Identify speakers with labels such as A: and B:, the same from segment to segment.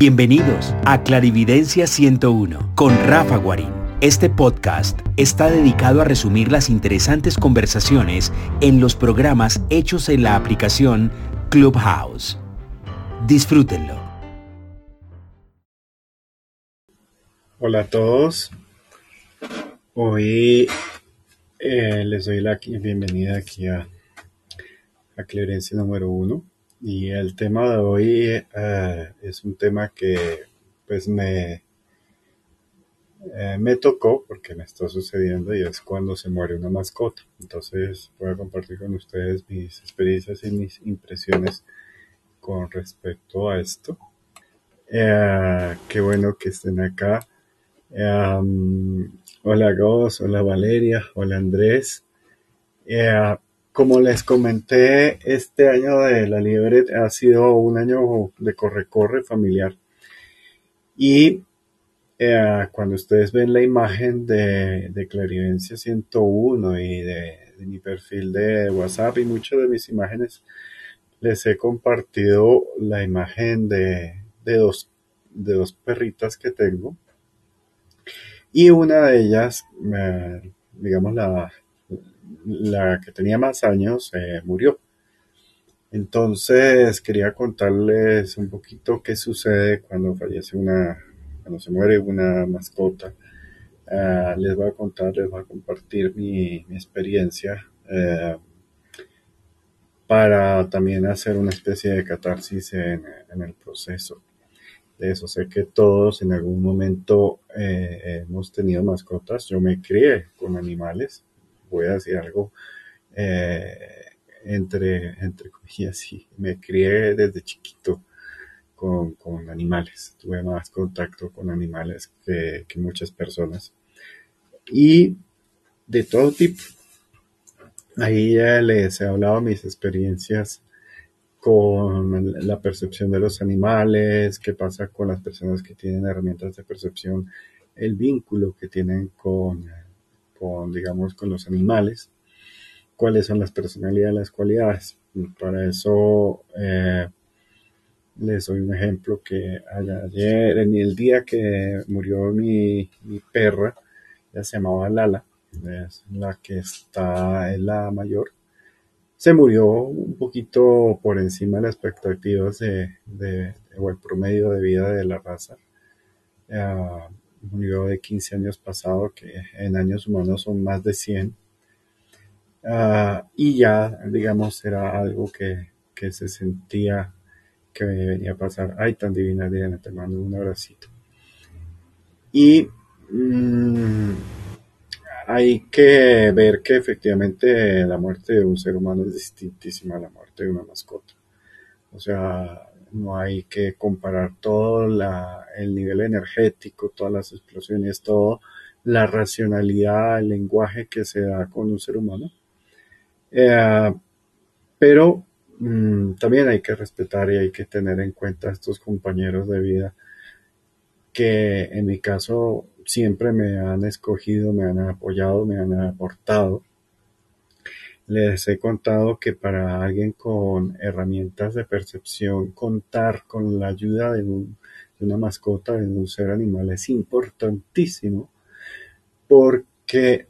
A: Bienvenidos a Clarividencia 101 con Rafa Guarín. Este podcast está dedicado a resumir las interesantes conversaciones en los programas hechos en la aplicación Clubhouse. Disfrútenlo.
B: Hola a todos. Hoy eh, les doy la bienvenida aquí a, a Clarividencia número 1 y el tema de hoy eh, es un tema que pues me, eh, me tocó porque me está sucediendo y es cuando se muere una mascota. Entonces voy a compartir con ustedes mis experiencias y mis impresiones con respecto a esto. Eh, qué bueno que estén acá. hola Gos, hola Valeria, hola Andrés. Como les comenté, este año de la liebre ha sido un año de corre-corre familiar. Y eh, cuando ustedes ven la imagen de, de Clarivencia 101 y de, mi perfil de WhatsApp y muchas de mis imágenes, les he compartido la imagen de, dos, de dos perritas que tengo. Y una de ellas, eh, digamos, la, la que tenía más años eh, murió. Entonces quería contarles un poquito qué sucede cuando fallece una, cuando se muere una mascota. Ah, les voy a contar, les voy a compartir mi, experiencia eh, para también hacer una especie de catarsis en, el proceso. De eso sé que todos en algún momento eh, hemos tenido mascotas. Yo me crié con animales voy a decir algo eh, entre, entre comillas, y me crié desde chiquito con, animales, tuve más contacto con animales que, muchas personas y de todo tipo. Ahí ya les he hablado mis experiencias con la percepción de los animales, qué pasa con las personas que tienen herramientas de percepción, el vínculo que tienen con con, digamos, con los animales, cuáles son las personalidades, las cualidades. Para eso eh, les doy un ejemplo que ayer, en el día que murió mi, perra, ya se llamaba Lala, es la que está, en la mayor, se murió un poquito por encima de las expectativas de, o el promedio de vida de la raza. Ah, murió de 15 años pasado, que en años humanos son más de 100. Ah, y ya, digamos, era algo que, se sentía que venía a pasar. Ay, tan divina Diana, te mando un abracito. Y mm, hay que ver que efectivamente la muerte de un ser humano es distintísima a la muerte de una mascota. O sea, no hay que comparar todo el nivel energético, todas las explosiones, todo la racionalidad, el lenguaje que se da con un ser humano. Eh, pero mm, también hay que respetar y hay que tener en cuenta a estos compañeros de vida que en mi caso siempre me han escogido, me han apoyado, me han aportado les he contado que para alguien con herramientas de percepción, contar con la ayuda de, una mascota, de un ser animal, es importantísimo porque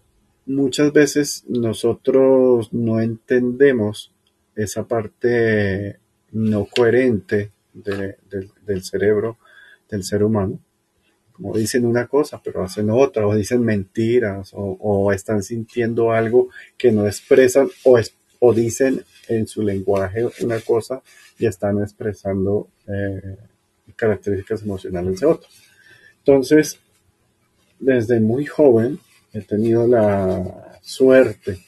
B: muchas veces nosotros no entendemos esa parte no coherente del cerebro del ser humano como dicen una cosa, pero hacen otra, o dicen mentiras, o, están sintiendo algo que no expresan, o, o dicen en su lenguaje una cosa y están expresando eh, características emocionales de otra. Entonces, desde muy joven he tenido la suerte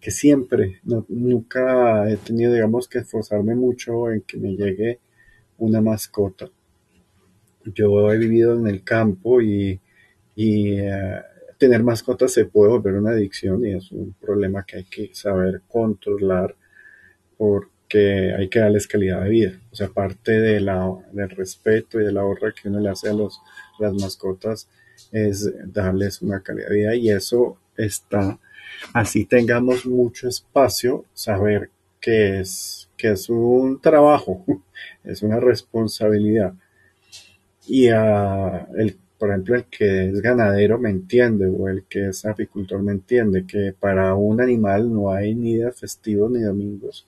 B: que siempre, nunca he tenido, digamos, que esforzarme mucho en que me llegue una mascota yo he vivido en el campo y, eh, tener mascotas se puede volver una adicción y es un problema que hay que saber controlar porque hay que darles calidad de vida. O sea, parte de la, del respeto y de la honra que uno le hace a los, las mascotas es darles una calidad de vida y eso está, así tengamos mucho espacio, saber que es, que es un trabajo, es una responsabilidad y a el, por ejemplo, el que es ganadero me entiende o el que es apicultor me entiende que para un animal no hay ni días festivos ni domingos,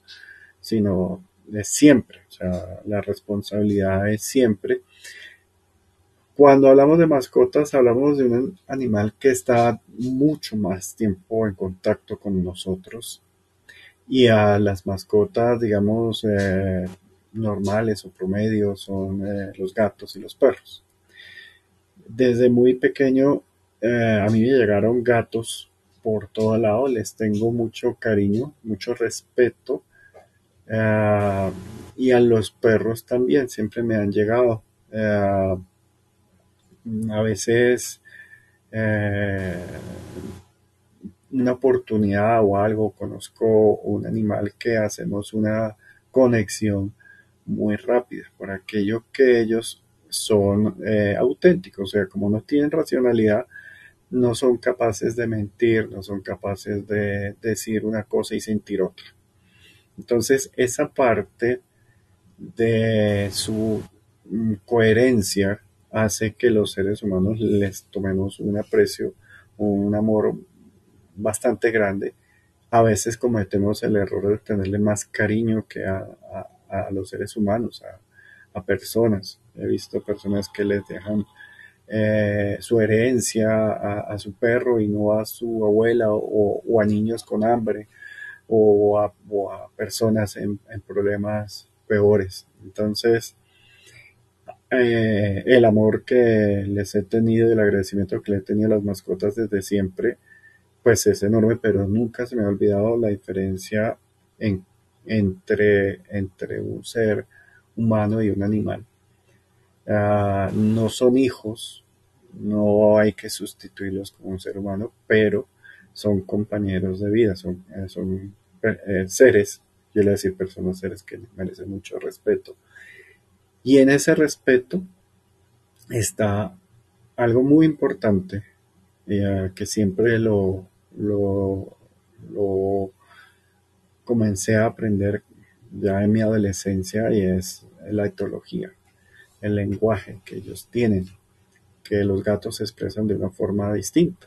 B: sino de siempre, o sea, la responsabilidad es siempre. Cuando hablamos de mascotas, hablamos de un animal que está mucho más tiempo en contacto con nosotros y a las mascotas, digamos, eh, normales o promedios son eh, los gatos y los perros. Desde muy pequeño eh, a mí me llegaron gatos por todo lado, les tengo mucho cariño, mucho respeto y a los perros también siempre me han llegado. a veces una oportunidad o algo, conozco un animal que hacemos una conexión muy rápida por aquello que ellos son eh, auténticos, o sea, como no tienen racionalidad, no son capaces de mentir, no son capaces de decir una cosa y sentir otra. Entonces, esa parte de su mm, coherencia hace que los seres humanos les tomemos un aprecio, un amor bastante grande. A veces cometemos el error de tenerle más cariño que a, los seres humanos, a, personas. He visto personas que les dejan eh, su herencia a, su perro y no a su abuela o, a niños con hambre o a, personas en, problemas peores. Entonces, eh, el amor que les he tenido el agradecimiento que le he tenido a las mascotas desde siempre pues es enorme, pero nunca se me ha olvidado la diferencia en, entre, entre un ser humano y un animal. Ah, no son hijos, no hay que sustituirlos como un ser humano, pero son compañeros de vida, son, eh, son eh, seres, yo le decir personas, seres que merecen mucho respeto. Y en ese respeto está algo muy importante que siempre lo, lo, comencé a aprender ya en mi adolescencia y es la etología, el lenguaje que ellos tienen, que los gatos se expresan de una forma distinta.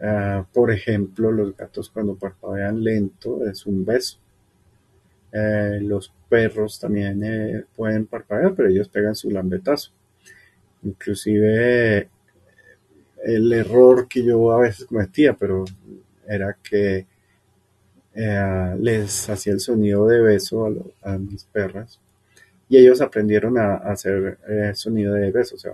B: Ah, por ejemplo, los gatos cuando parpadean lento es un beso. Eh, los perros también eh, pueden parpadear, pero ellos pegan su lambetazo. Inclusive el error que yo a veces cometía, pero era que eh, les hacía el sonido de beso a, mis perras. Y ellos aprendieron a, hacer eh, sonido de beso, o sea,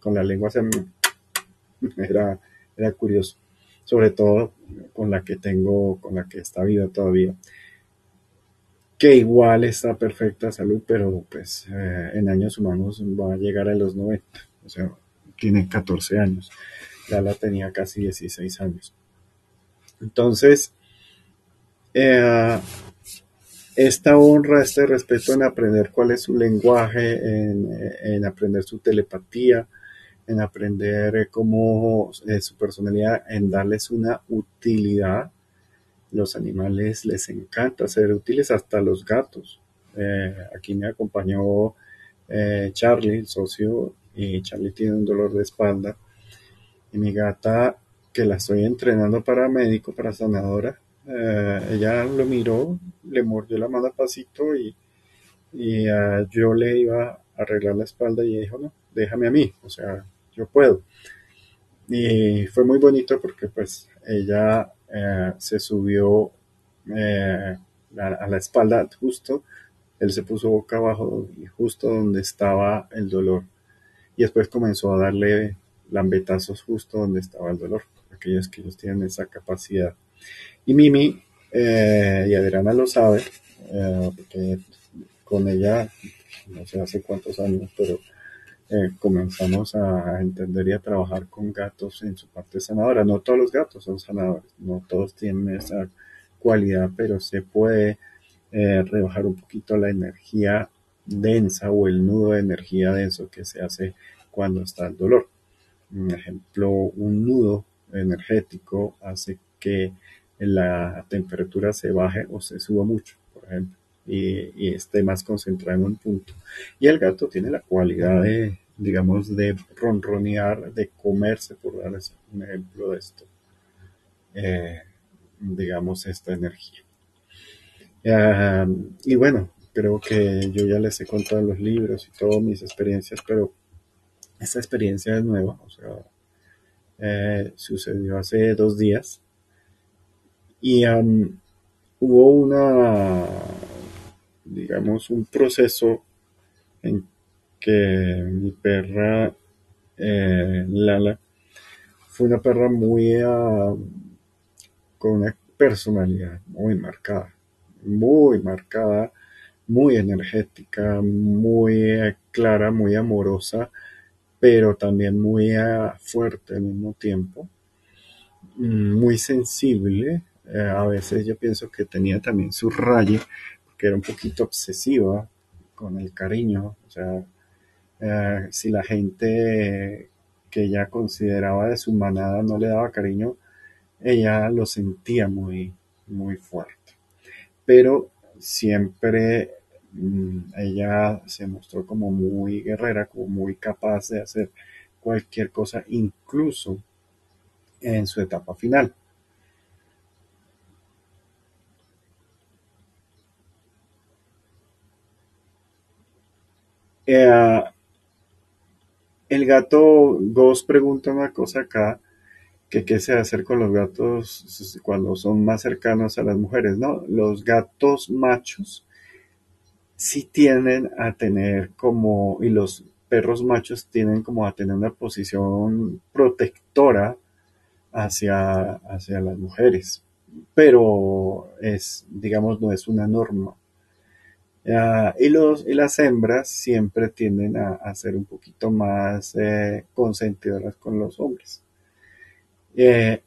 B: con la lengua se era, era curioso, sobre todo con la que tengo, con la que está viva todavía, que igual está perfecta salud, pero pues eh, en años humanos va a llegar a los 90, o sea, tiene 14 años. Ya la tenía casi 16 años. Entonces, eh, esta honra, este respeto en aprender cuál es su lenguaje, en, aprender su telepatía, en aprender cómo es su personalidad, en darles una utilidad. Los animales les encanta ser útiles, hasta los gatos. Eh, aquí me acompañó eh, Charlie, el socio, y Charlie tiene un dolor de espalda y mi gata, que la estoy entrenando para médico, para sanadora, eh, ella lo miró, le mordió la mano a pasito y, ah, yo le iba a arreglar la espalda y dijo, no, déjame a mí, o sea, yo puedo. Y fue muy bonito porque pues ella eh, se subió eh, a la espalda justo, él se puso boca abajo y justo donde estaba el dolor. Y después comenzó a darle lambetazos justo donde estaba el dolor, aquellos que ellos tienen esa capacidad. Y Mimi, eh, y Adriana lo sabe, eh, porque con ella, no sé hace cuántos años, pero eh, comenzamos a entender y a trabajar con gatos en su parte sanadora. No todos los gatos son sanadores, no todos tienen esa cualidad, pero se puede rebajar un poquito la energía densa o el nudo de energía denso que se hace cuando está el dolor. Un ejemplo, un nudo energético hace que la temperatura se baje o se suba mucho, por ejemplo, y, esté más concentrado en un punto. Y el gato tiene la cualidad de, digamos, de ronronear, de comerse, por darles un ejemplo de esto, eh, digamos, esta energía. Ah, y bueno, creo que yo ya les he contado los libros y todas mis experiencias, pero esta experiencia es nueva, o sea, eh, sucedió hace dos días y hubo una, digamos, un proceso en que mi perra eh, Lala fue una perra muy ah, con una personalidad muy marcada, muy marcada, muy energética, muy eh, clara, muy amorosa, pero también muy ah, fuerte al mismo tiempo, mm, muy sensible. Eh, a veces yo pienso que tenía también su raye, porque era un poquito obsesiva con el cariño, o sea, eh, si la gente que ella consideraba de su manada no le daba cariño, ella lo sentía muy, muy fuerte. Pero siempre mm, ella se mostró como muy guerrera, como muy capaz de hacer cualquier cosa, incluso en su etapa final. Eh, el gato Ghost pregunta una cosa acá, que qué se hacer con los gatos cuando son más cercanos a las mujeres, ¿no? Los gatos machos sí tienen a tener como, y los perros machos tienen como a tener una posición protectora hacia, hacia las mujeres, pero es, digamos, no es una norma. Ah, y, los, y las hembras siempre tienden a, ser un poquito más eh, consentidoras con los hombres. Eh,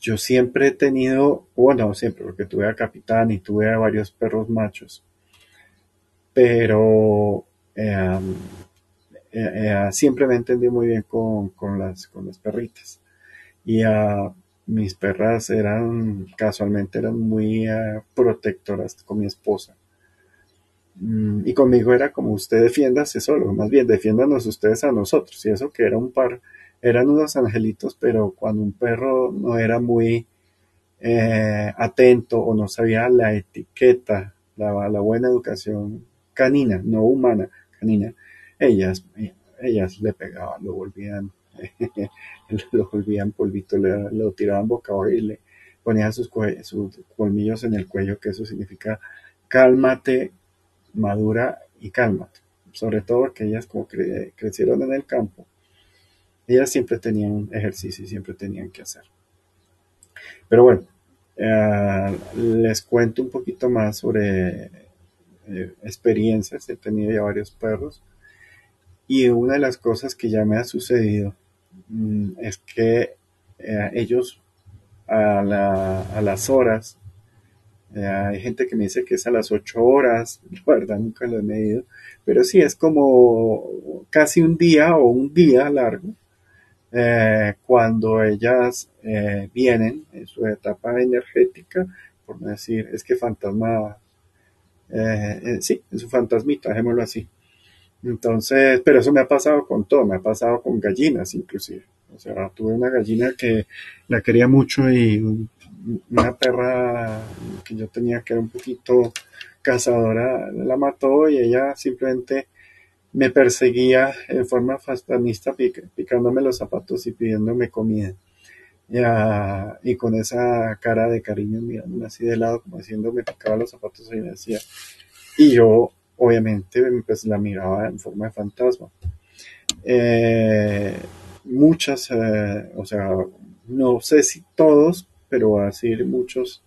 B: yo siempre he tenido, bueno, siempre, porque tuve a Capitán y tuve a varios perros machos, pero eh, siempre me entendí muy bien con, las, con las perritas. Y a mis perras eran, casualmente, eran muy protectoras con mi esposa. Mm, y conmigo era como usted defiéndase solo, más bien defiéndanos ustedes a nosotros. Y eso que era un par, eran unos angelitos, pero cuando un perro no era muy eh, atento o no sabía la etiqueta, la, buena educación canina, no humana, canina, ellas, ellas le pegaban, lo volvían, lo volvían polvito, le, lo tiraban boca abajo y le ponían sus colmillos en el cuello, que eso significa cálmate, madura y calma. Sobre todo aquellas como crecieron en el campo, ellas siempre tenían ejercicio y siempre tenían que hacer. Pero bueno, eh, les cuento un poquito más sobre eh, experiencias. He tenido ya varios perros. Y una de las cosas que ya me ha sucedido mm, es que eh, ellos a, a, las horas eh, hay gente que me dice que es a las 8 horas, la verdad nunca lo he medido, pero sí es como casi un día o un día largo eh, cuando ellas eh, vienen en su etapa energética, por no decir, es que fantasma, sí, en su fantasmita, dejémoslo así. Entonces, pero eso me ha pasado con todo, me ha pasado con gallinas inclusive. O sea, tuve una gallina que la quería mucho y una perra que yo tenía que era un poquito cazadora la mató y ella simplemente me perseguía en forma fantasmista picándome los zapatos y pidiéndome comida. y con esa cara de cariño mirándome así de lado, como diciendo me picaba los zapatos y me decía. Y yo, obviamente, pues la miraba en forma de fantasma. Eh, muchas, eh, o sea, no sé si todos, pero así muchos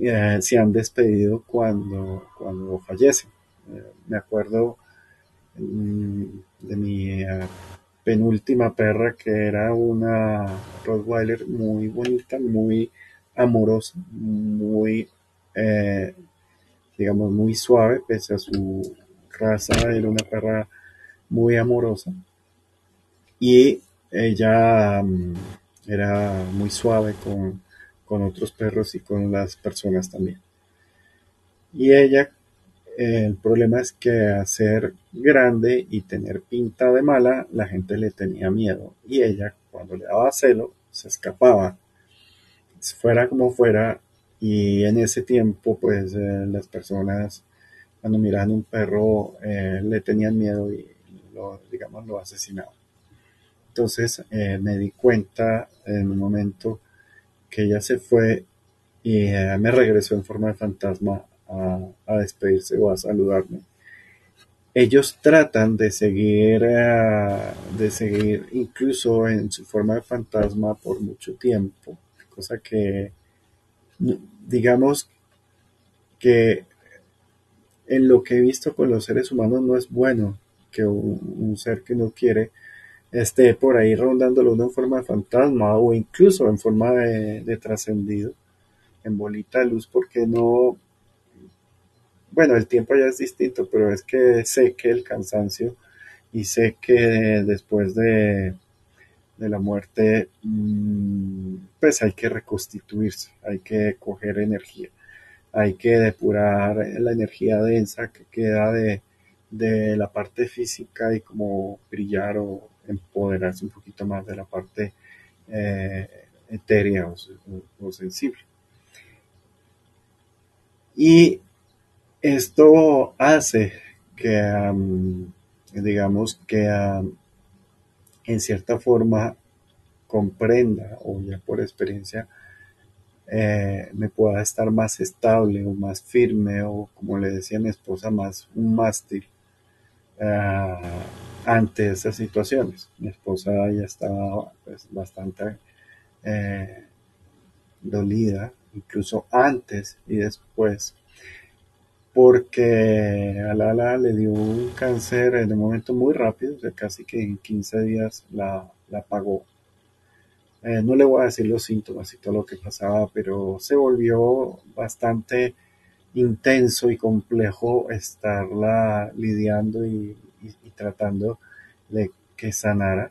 B: eh, se han despedido cuando, cuando fallecen. Eh, me acuerdo mm, de mi eh, penúltima perra que era una Rottweiler muy bonita, muy amorosa, muy, digamos, muy suave, pese a su raza, era una perra muy amorosa. Y ella mm, era muy suave con, otros perros y con las personas también. Y ella el problema es que hacer grande y tener pinta de mala, la gente le tenía miedo. Y ella, cuando le daba celo, se escapaba. Fuera como fuera. Y en ese tiempo, pues eh, las personas, cuando miraban un perro, eh, le tenían miedo y, lo, digamos, lo asesinaban. Entonces eh, me di cuenta en un momento que ella se fue y me regresó en forma de fantasma a, despedirse o a saludarme. Ellos tratan de seguir, eh, de seguir incluso en su forma de fantasma por mucho tiempo, cosa que, digamos, que en lo que he visto con los seres humanos no es bueno que un, ser que no quiere esté por ahí rondándolo en forma de fantasma o incluso en forma de, de trascendido, en bolita de luz, porque no, bueno, el tiempo ya es distinto, pero es que sé que el cansancio y sé que después de, de la muerte, mm, pues hay que reconstituirse, hay que coger energía, hay que depurar la energía densa que queda de, la parte física y como brillar o empoderarse un poquito más de la parte eh, etérea o sensible. Y esto hace que, digamos, que en cierta forma comprenda o ya por experiencia eh, me pueda estar más estable o más firme o como le decía mi esposa más un mástil uh, ante esas situaciones. Mi esposa ya estaba pues, bastante eh, dolida, incluso antes y después porque a Lala le dio un cáncer un momento muy rápido, o sea, casi que en 15 días la, la pagó. Eh, no le voy a decir los síntomas y todo lo que pasaba, pero se volvió bastante intenso y complejo estarla lidiando y, tratando de que sanara.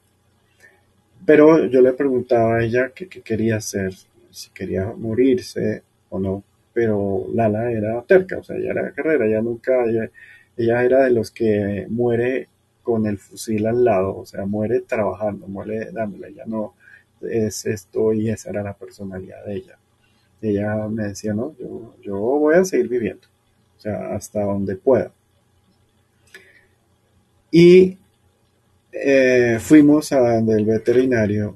B: Pero yo le preguntaba a ella qué quería hacer, si quería morirse o no pero Lala era terca, o sea, ella era carrera, ella nunca, ella, era de los que muere con el fusil al lado, o sea, muere trabajando, muere dándole, ella no es esto y esa era la personalidad de ella. Ella me decía, no, yo, yo voy a seguir viviendo, o sea, hasta donde pueda. Y eh, fuimos a donde el veterinario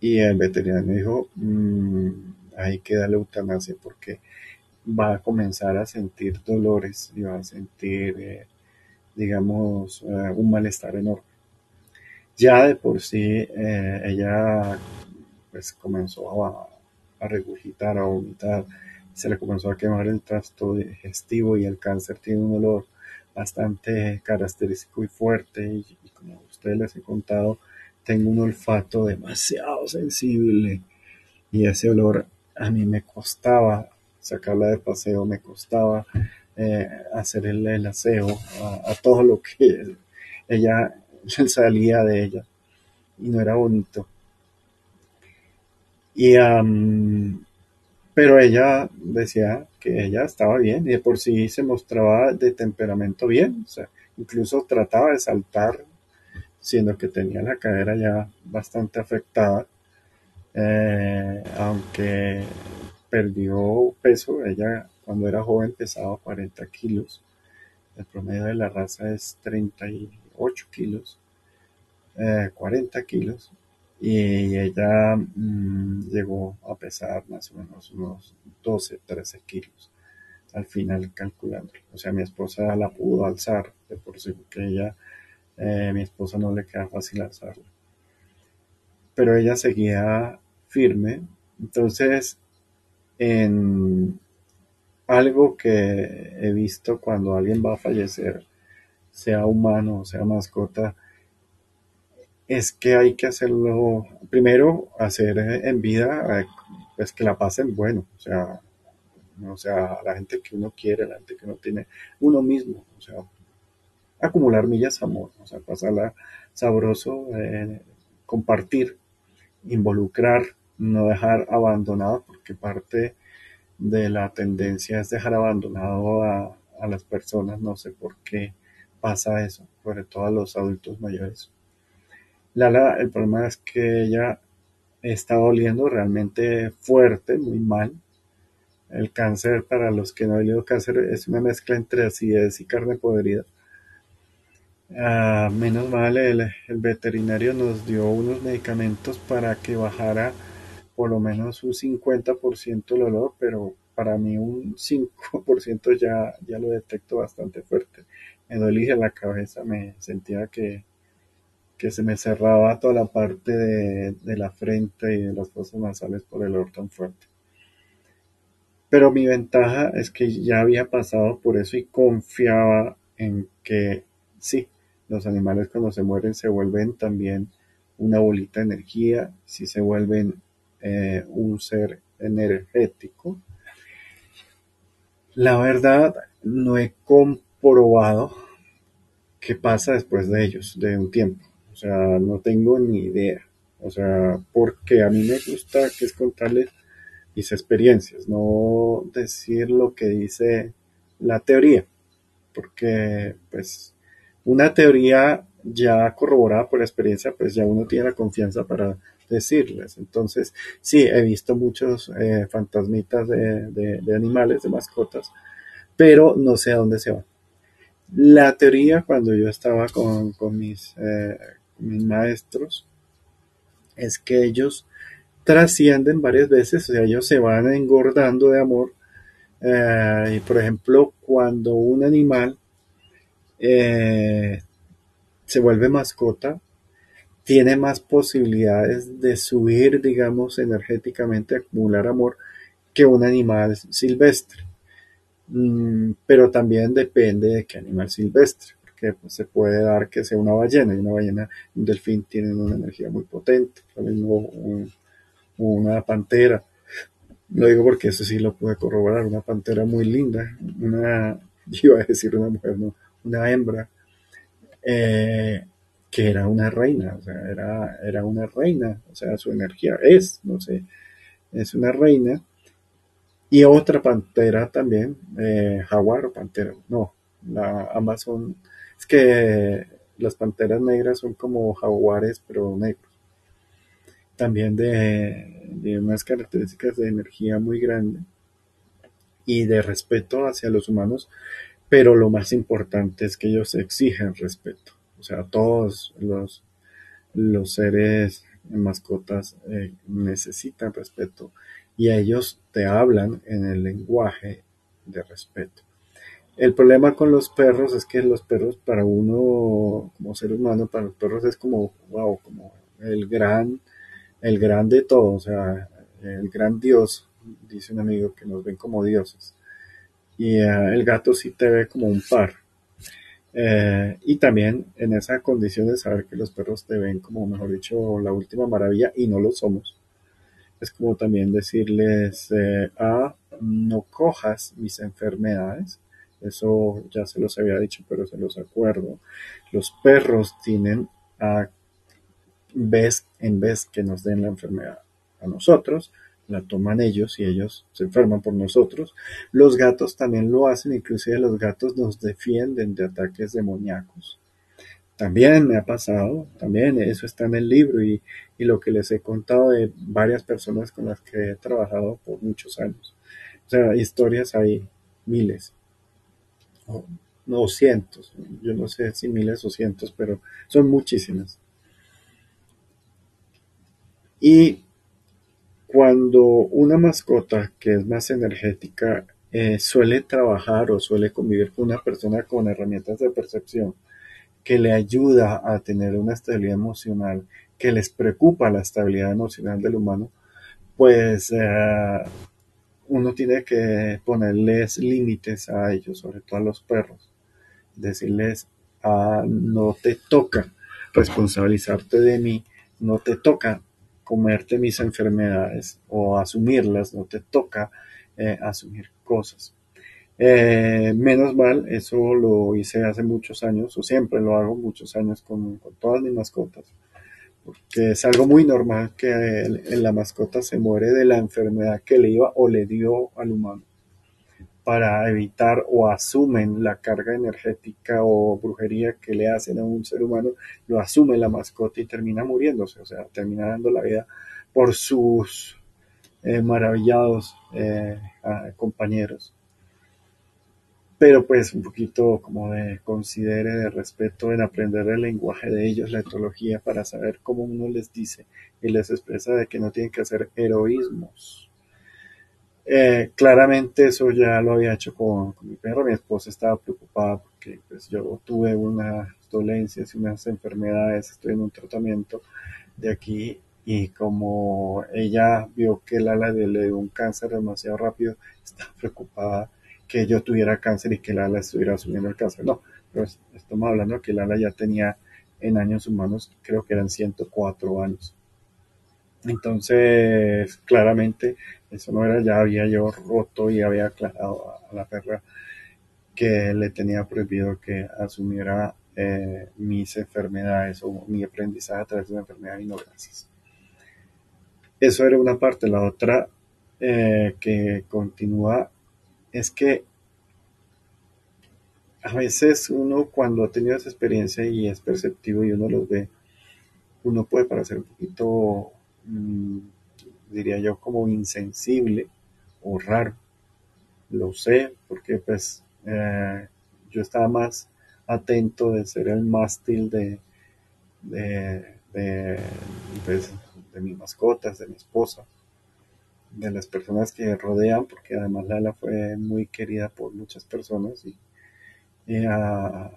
B: y el veterinario dijo, mmm, hay que darle eutanasia porque va a comenzar a sentir dolores y va a sentir, eh, digamos, eh, un malestar enorme. Ya de por sí eh, ella pues comenzó a, regurgitar, a vomitar, se le comenzó a quemar el trasto digestivo y el cáncer tiene un olor bastante característico y fuerte y, como ustedes les he contado, tengo un olfato demasiado sensible y ese olor a mí me costaba sacarla de paseo, me costaba eh, hacer el, aseo a, todo lo que ella salía de ella y no era bonito. Y, pero ella decía que ella estaba bien y de por sí se mostraba de temperamento bien, o sea, incluso trataba de saltar, siendo que tenía la cadera ya bastante afectada. Eh, aunque perdió peso, ella cuando era joven pesaba 40 kilos, el promedio de la raza es 38 kilos, 40 eh, kilos, y ella mm, llegó a pesar más o menos unos 12, 13 kilos al final calculando. O sea, mi esposa la pudo alzar, de por sí que ella, eh, mi esposa no le queda fácil alzarla. Pero ella seguía firme. Entonces, en algo que he visto cuando alguien va a fallecer, sea humano o sea mascota, es que hay que hacerlo, primero, hacer en vida, eh, pues que la pasen bueno, o sea, o sea, la gente que uno quiere, la gente que uno tiene, uno mismo, o sea, acumular millas amor, o sea, pasarla sabroso, eh, compartir, involucrar, no dejar abandonado, porque parte de la tendencia es dejar abandonado a, a las personas, no sé por qué pasa eso, sobre todo a los adultos mayores. Lala, el problema es que ella está oliendo realmente fuerte, muy mal. El cáncer, para los que no han olido cáncer, es una mezcla entre acidez y carne podrida. Ah, menos mal, el, el, veterinario nos dio unos medicamentos para que bajara por lo menos un 50% el olor, pero para mí un 5% ya, ya lo detecto bastante fuerte. Me dolía la cabeza, me sentía que, que se me cerraba toda la parte de, la frente y de las fosas nasales por el olor tan fuerte. Pero mi ventaja es que ya había pasado por eso y confiaba en que sí, los animales cuando se mueren se vuelven también una bolita de energía, si se vuelven eh, un ser energético. La verdad, no he comprobado qué pasa después de ellos, de un tiempo. O sea, no tengo ni idea. O sea, porque a mí me gusta que es contarles mis experiencias, no decir lo que dice la teoría. Porque, pues, una teoría ya corroborada por la experiencia, pues ya uno tiene la confianza para decirles. Entonces, sí, he visto muchos eh, fantasmitas de, de, animales, de mascotas, pero no sé a dónde se van. La teoría, cuando yo estaba con, con mis, eh, mis maestros, es que ellos trascienden varias veces, o sea, ellos se van engordando de amor. Eh, y por ejemplo, cuando un animal eh, se vuelve mascota, tiene más posibilidades de subir, digamos, energéticamente, acumular amor que un animal silvestre. Mm, pero también depende de qué animal silvestre, porque pues, se puede dar que sea una ballena, y una ballena, un delfín tienen una energía muy potente, una pantera. Lo digo porque eso sí lo pude corroborar, una pantera muy linda, una, iba a decir una mujer, no, una hembra, eh, que era una reina, o sea, era, era una reina, o sea, su energía es, no sé, es una reina. Y otra pantera también, eh, jaguar o pantera, no, la, ambas son, es que las panteras negras son como jaguares, pero negros. También de, de unas características de energía muy grande y de respeto hacia los humanos pero lo más importante es que ellos exigen respeto. O sea, todos los, los seres mascotas eh, necesitan respeto y ellos te hablan en el lenguaje de respeto. El problema con los perros es que los perros para uno como ser humano, para los perros es como, wow, como el gran, el gran de todo, o sea, el gran Dios, dice un amigo que nos ven como dioses y eh, el gato sí te ve como un par. Eh, y también en esa condición de saber que los perros te ven como, mejor dicho, la última maravilla y no lo somos. Es como también decirles, eh, ah, no cojas mis enfermedades. Eso ya se los había dicho, pero se los acuerdo. Los perros tienen a vez en vez que nos den la enfermedad a nosotros, la toman ellos y ellos se enferman por nosotros. Los gatos también lo hacen, inclusive los gatos nos defienden de ataques demoníacos. También me ha pasado, también eso está en el libro y, lo que les he contado de varias personas con las que he trabajado por muchos años. O sea, historias hay miles, o, no cientos, yo no sé si miles o cientos, pero son muchísimas. Y cuando una mascota que es más energética eh, suele trabajar o suele convivir con una persona con herramientas de percepción que le ayuda a tener una estabilidad emocional, que les preocupa la estabilidad emocional del humano, pues eh, uno tiene que ponerles límites a ellos, sobre todo a los perros. Decirles, ah, no te toca responsabilizarte de mí, no te toca comerte mis enfermedades o asumirlas, no te toca eh, asumir cosas. Eh, menos mal, eso lo hice hace muchos años, o siempre lo hago muchos años con, todas mis mascotas, porque es algo muy normal que la mascota se muere de la enfermedad que le iba o le dio al humano. para evitar o asumen la carga energética o brujería que le hacen a un ser humano, lo asume la mascota y termina muriéndose, o sea, termina dando la vida por sus eh, maravillados eh, compañeros. Pero pues un poquito como de considere de respeto en aprender el lenguaje de ellos, la etología, para saber cómo uno les dice y les expresa de que no tienen que hacer heroísmos eh, claramente eso ya lo había hecho con, mi perro. Mi esposa estaba preocupada porque pues, yo tuve unas dolencias y unas enfermedades, estoy en un tratamiento de aquí y como ella vio que Lala le dio un cáncer demasiado rápido, estaba preocupada que yo tuviera cáncer y que Lala estuviera asumiendo el cáncer. No, pero estamos hablando que Lala ya tenía en años humanos, creo que eran 104 años. Entonces, claramente, eso no era, ya había yo roto y había aclarado a la perra que le tenía prohibido que asumiera eh, mis enfermedades o mi aprendizaje a través de una enfermedad y no gracias. Eso era una parte. La otra eh, que continúa es que a veces uno cuando ha tenido esa experiencia y es perceptivo y uno los ve, uno puede parecer un poquito Mm, diría yo, como insensible o raro. Lo sé porque pues eh, yo estaba más atento de ser el mástil de, de, de, pues, de mis mascotas, de mi esposa, de las personas que rodean, porque además Lala fue muy querida por muchas personas y, y, ah,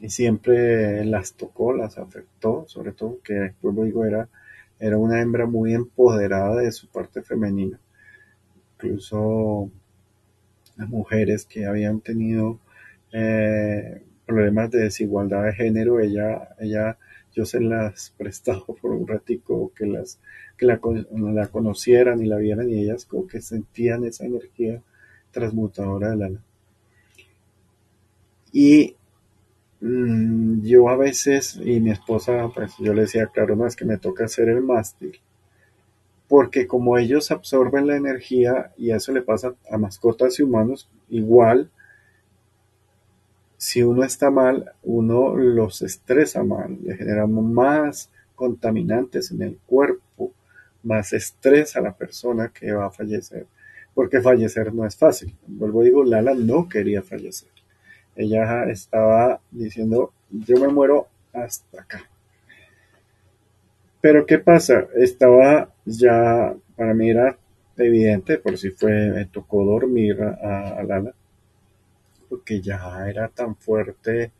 B: y siempre las tocó, las afectó, sobre todo que, como digo, era era una hembra muy empoderada de su parte femenina. Incluso las mujeres que habían tenido eh, problemas de desigualdad de género, ella, ella, yo se las prestaba por un ratico que las que la, la conocieran y la vieran y ellas como que sentían esa energía transmutadora de la Y Mm, yo a veces, y mi esposa, pues yo le decía, claro, no es que me toca hacer el mástil, porque como ellos absorben la energía, y eso le pasa a mascotas y humanos, igual, si uno está mal, uno los estresa mal, le generamos más contaminantes en el cuerpo, más estrés a la persona que va a fallecer, porque fallecer no es fácil. Vuelvo a digo, Lala no quería fallecer ella estaba diciendo, yo me muero hasta acá. Pero ¿qué pasa? Estaba ya, para mí era evidente, por si fue, me tocó dormir a, Lala, porque ya era tan fuerte,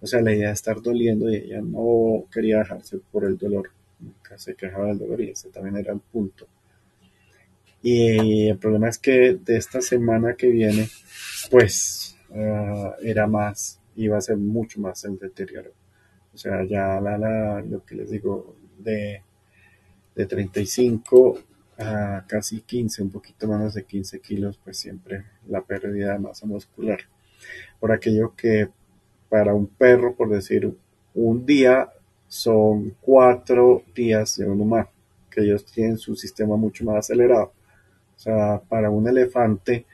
B: o sea, la idea de estar doliendo y ella no quería dejarse por el dolor, nunca se quejaba del dolor y ese también era el punto. Y el problema es que de esta semana que viene, pues Ah, era más, iba a ser mucho más el deterioro. O sea, ya la, lo que les digo, de, de 35 a casi 15, un poquito menos de 15 kilos, pues siempre la pérdida de masa muscular. Por aquello que para un perro, por decir, un día son cuatro días de un humano, que ellos tienen su sistema mucho más acelerado. O sea, para un elefante,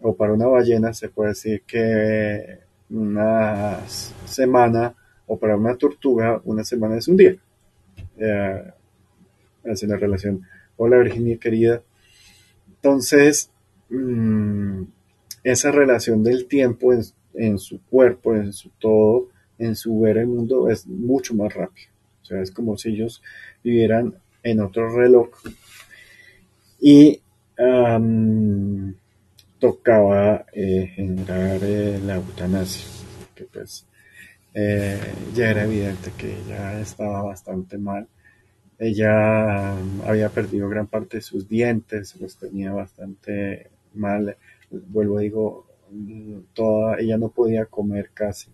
B: o para una ballena se puede decir que una semana o para una tortuga una semana es un día. Eh, es una relación. Hola Virginia querida. Entonces, mm, esa relación del tiempo en, su cuerpo, en su todo, en su ver el mundo es mucho más rápido. O sea, es como si ellos vivieran en otro reloj. Y tocaba eh, generar eh, la eutanasia, que pues eh, ya era evidente que ella estaba bastante mal. Ella um, había perdido gran parte de sus dientes, los tenía bastante mal. Vuelvo, digo, toda, ella no podía comer casi.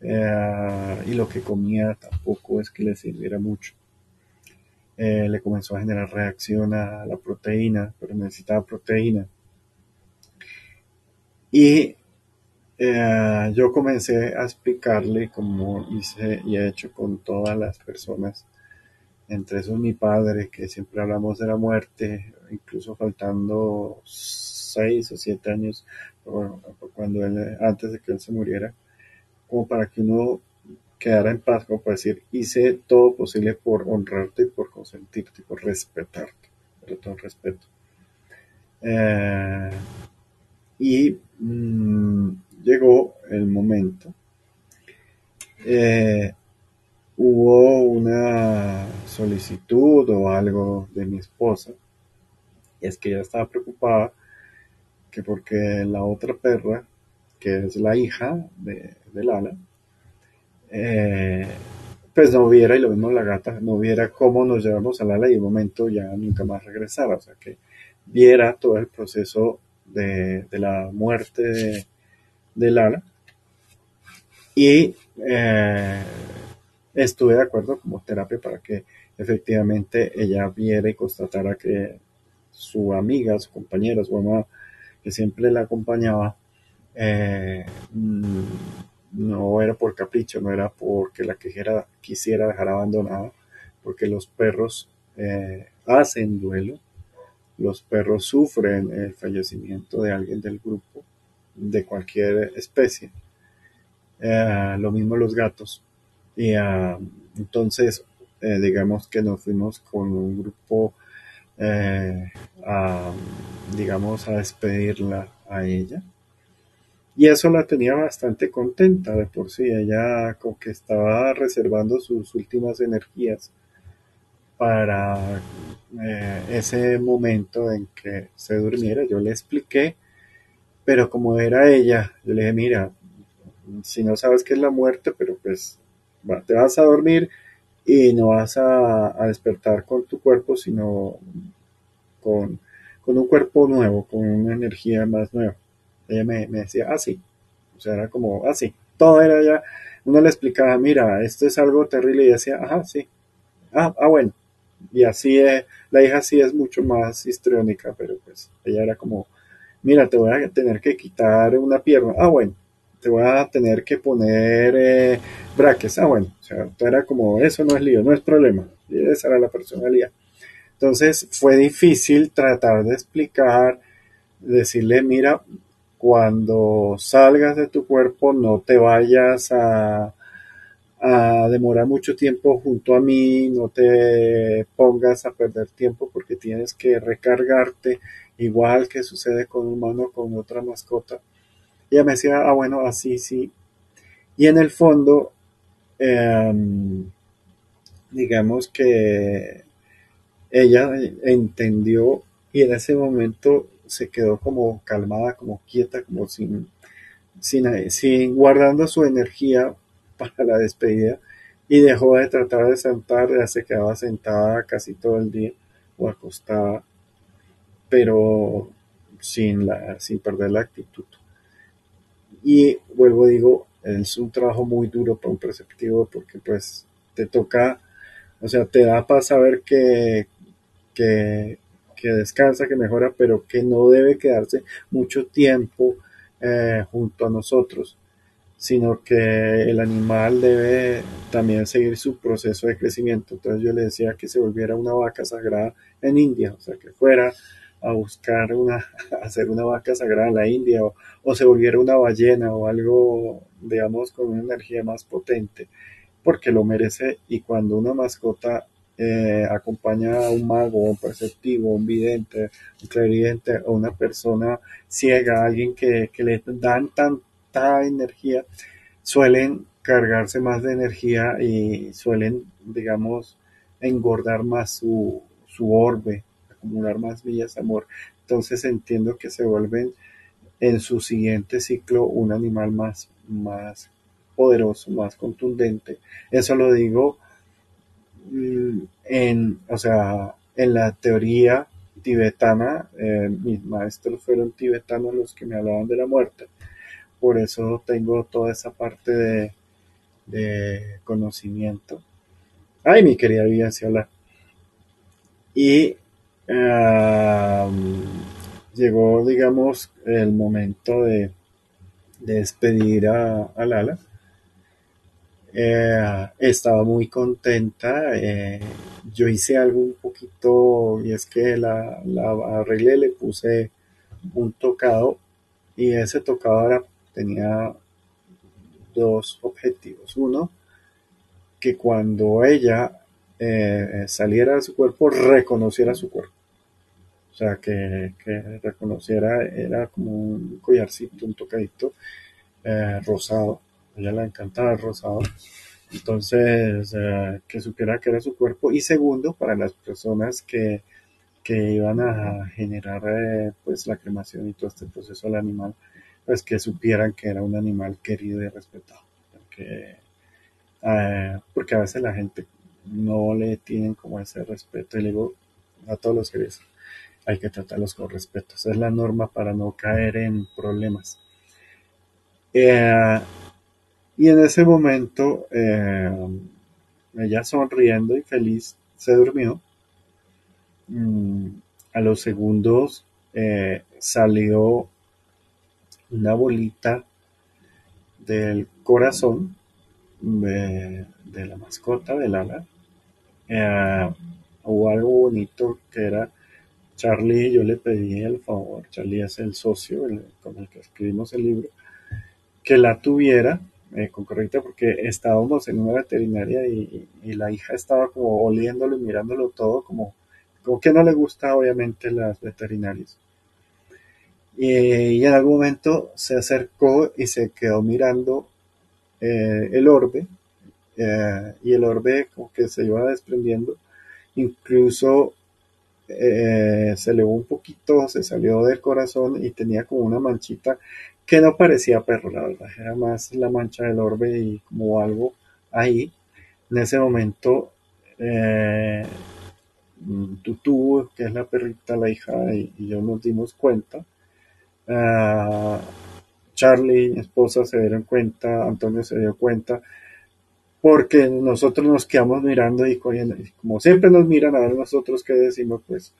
B: y lo que comía tampoco es que le sirviera mucho. le comenzó a generar reacción a la proteína, pero necesitaba proteína y eh, yo comencé a explicarle como hice y he hecho con todas las personas, entre esos mi padre, que siempre hablamos de la muerte, incluso faltando seis o siete años cuando él, antes de que él se muriera, como para que uno quedara en paz, como para decir, hice todo posible por honrarte y por consentirte por respetarte, pero todo respeto. Eh, y mm, llegó el momento. Eh, hubo una solicitud o algo de mi esposa, y es que ella estaba preocupada que porque la otra perra, que es la hija de, Lala, eh, pues no viera, y lo mismo la gata, no viera cómo nos llevamos a Lala y de momento ya nunca más regresara, o sea que viera todo el proceso de, la muerte de, de Lala. Y eh, estuve de acuerdo como terapia para que efectivamente ella viera y constatara que su amiga, su compañera, su mamá, que siempre la acompañaba, eh, mm, no era por capricho, no era porque la quejera quisiera dejar abandonada, porque los perros eh, hacen duelo, los perros sufren el fallecimiento de alguien del grupo, de cualquier especie. Eh, lo mismo los gatos. Y ah, entonces, digamos que nos fuimos con un grupo a, digamos, a despedirla a ella. Y eso la tenía bastante contenta de por sí. Ella como que estaba reservando sus últimas energías para eh, ese momento en que se durmiera. Yo le expliqué, pero como era ella, yo le dije, mira, si no sabes qué es la muerte, pero pues te vas a dormir y no vas a, despertar con tu cuerpo, sino con, un cuerpo nuevo, con una energía más nueva. Ella me, decía, ah, sí. O sea, era como, ah, sí. Todo era ya, uno le explicaba, mira, esto es algo terrible y decía, ajá, sí. Ah, ah bueno. Y así, es, la hija sí es mucho más histriónica, pero pues ella era como, mira, te voy a tener que quitar una pierna. Ah, bueno te voy a tener que poner eh, braques. Ah, bueno, o sea, era como, eso no es lío, no es problema. Y esa era la personalidad. Entonces fue difícil tratar de explicar, decirle, mira, cuando salgas de tu cuerpo no te vayas a, a demorar mucho tiempo junto a mí, no te pongas a perder tiempo porque tienes que recargarte, igual que sucede con un humano con otra mascota ella me decía, ah, bueno, así, sí. Y en el fondo, em, digamos que ella entendió y en ese momento se quedó como calmada, como quieta, como sin, sin, sin guardando su energía para la despedida y dejó de tratar de sentar, ya se quedaba sentada casi todo el día o acostada, pero sin, la, sin perder la actitud. Y vuelvo, digo, es un trabajo muy duro para un perceptivo porque pues te toca, o sea, te da para saber que, que, descansa, que mejora, pero que no debe quedarse mucho tiempo eh, junto a nosotros, sino que el animal debe también seguir su proceso de crecimiento. Entonces yo le decía que se volviera una vaca sagrada en India, o sea, que fuera a buscar una, hacer una vaca sagrada en la India o, se volviera una ballena o algo, digamos, con una energía más potente, porque lo merece y cuando una mascota eh, acompaña a un mago, un perceptivo, un vidente, un clarividente o una persona ciega, alguien que, que le dan tanta energía, suelen cargarse más de energía y suelen, digamos, engordar más su, su orbe acumular más villas amor. Entonces entiendo que se vuelven en su siguiente ciclo un animal más, más poderoso, más contundente. Eso lo digo en, o sea, en la teoría tibetana, eh, mis maestros fueron tibetanos los que me hablaban de la muerte. Por eso tengo toda esa parte de, de conocimiento. Ay, mi querida habla Y llegó, digamos, el momento de, despedir a, Lala. Eh, estaba muy contenta. Eh, yo hice algo un poquito, y es que la, la arreglé, le puse un tocado, y ese tocado tenía dos objetivos. Uno, que cuando ella eh, saliera de su cuerpo, reconociera su cuerpo. O sea, que, reconociera, era como un collarcito, un tocadito eh, rosado. Ella le encantaba el rosado. Entonces, eh, que supiera que era su cuerpo. Y segundo, para las personas que, que iban a generar pues la cremación y todo este proceso al animal, pues que supieran que era un animal querido y respetado. Porque, porque a veces la gente no le tienen como ese respeto. Y le digo a todos los seres, hay que tratarlos con respeto. Esa es la norma para no caer en problemas. Eh, y en ese momento, eh, ella sonriendo y feliz se durmió. Mm, a los segundos eh, salió una bolita del corazón de, de la mascota del ala eh, hubo algo bonito que era Charlie, yo le pedí el favor, Charlie es el socio con el que escribimos el libro, que la tuviera eh, porque estábamos en una veterinaria y, la hija estaba como oliéndolo y mirándolo todo como, como que no le gusta obviamente las veterinarias. Y, en algún momento se acercó y se quedó mirando eh, el orbe eh, y el orbe como que se iba desprendiendo, incluso eh, se elevó un poquito, se salió del corazón y tenía como una manchita que no parecía perro, la verdad, era más la mancha del orbe y como algo ahí. En ese momento, eh, Tutu, que es la perrita, la hija, y, yo nos dimos cuenta. Ah, Charlie, mi esposa, se dieron cuenta, Antonio se dio cuenta, porque nosotros nos quedamos mirando y, como siempre nos miran a ver nosotros qué decimos, pues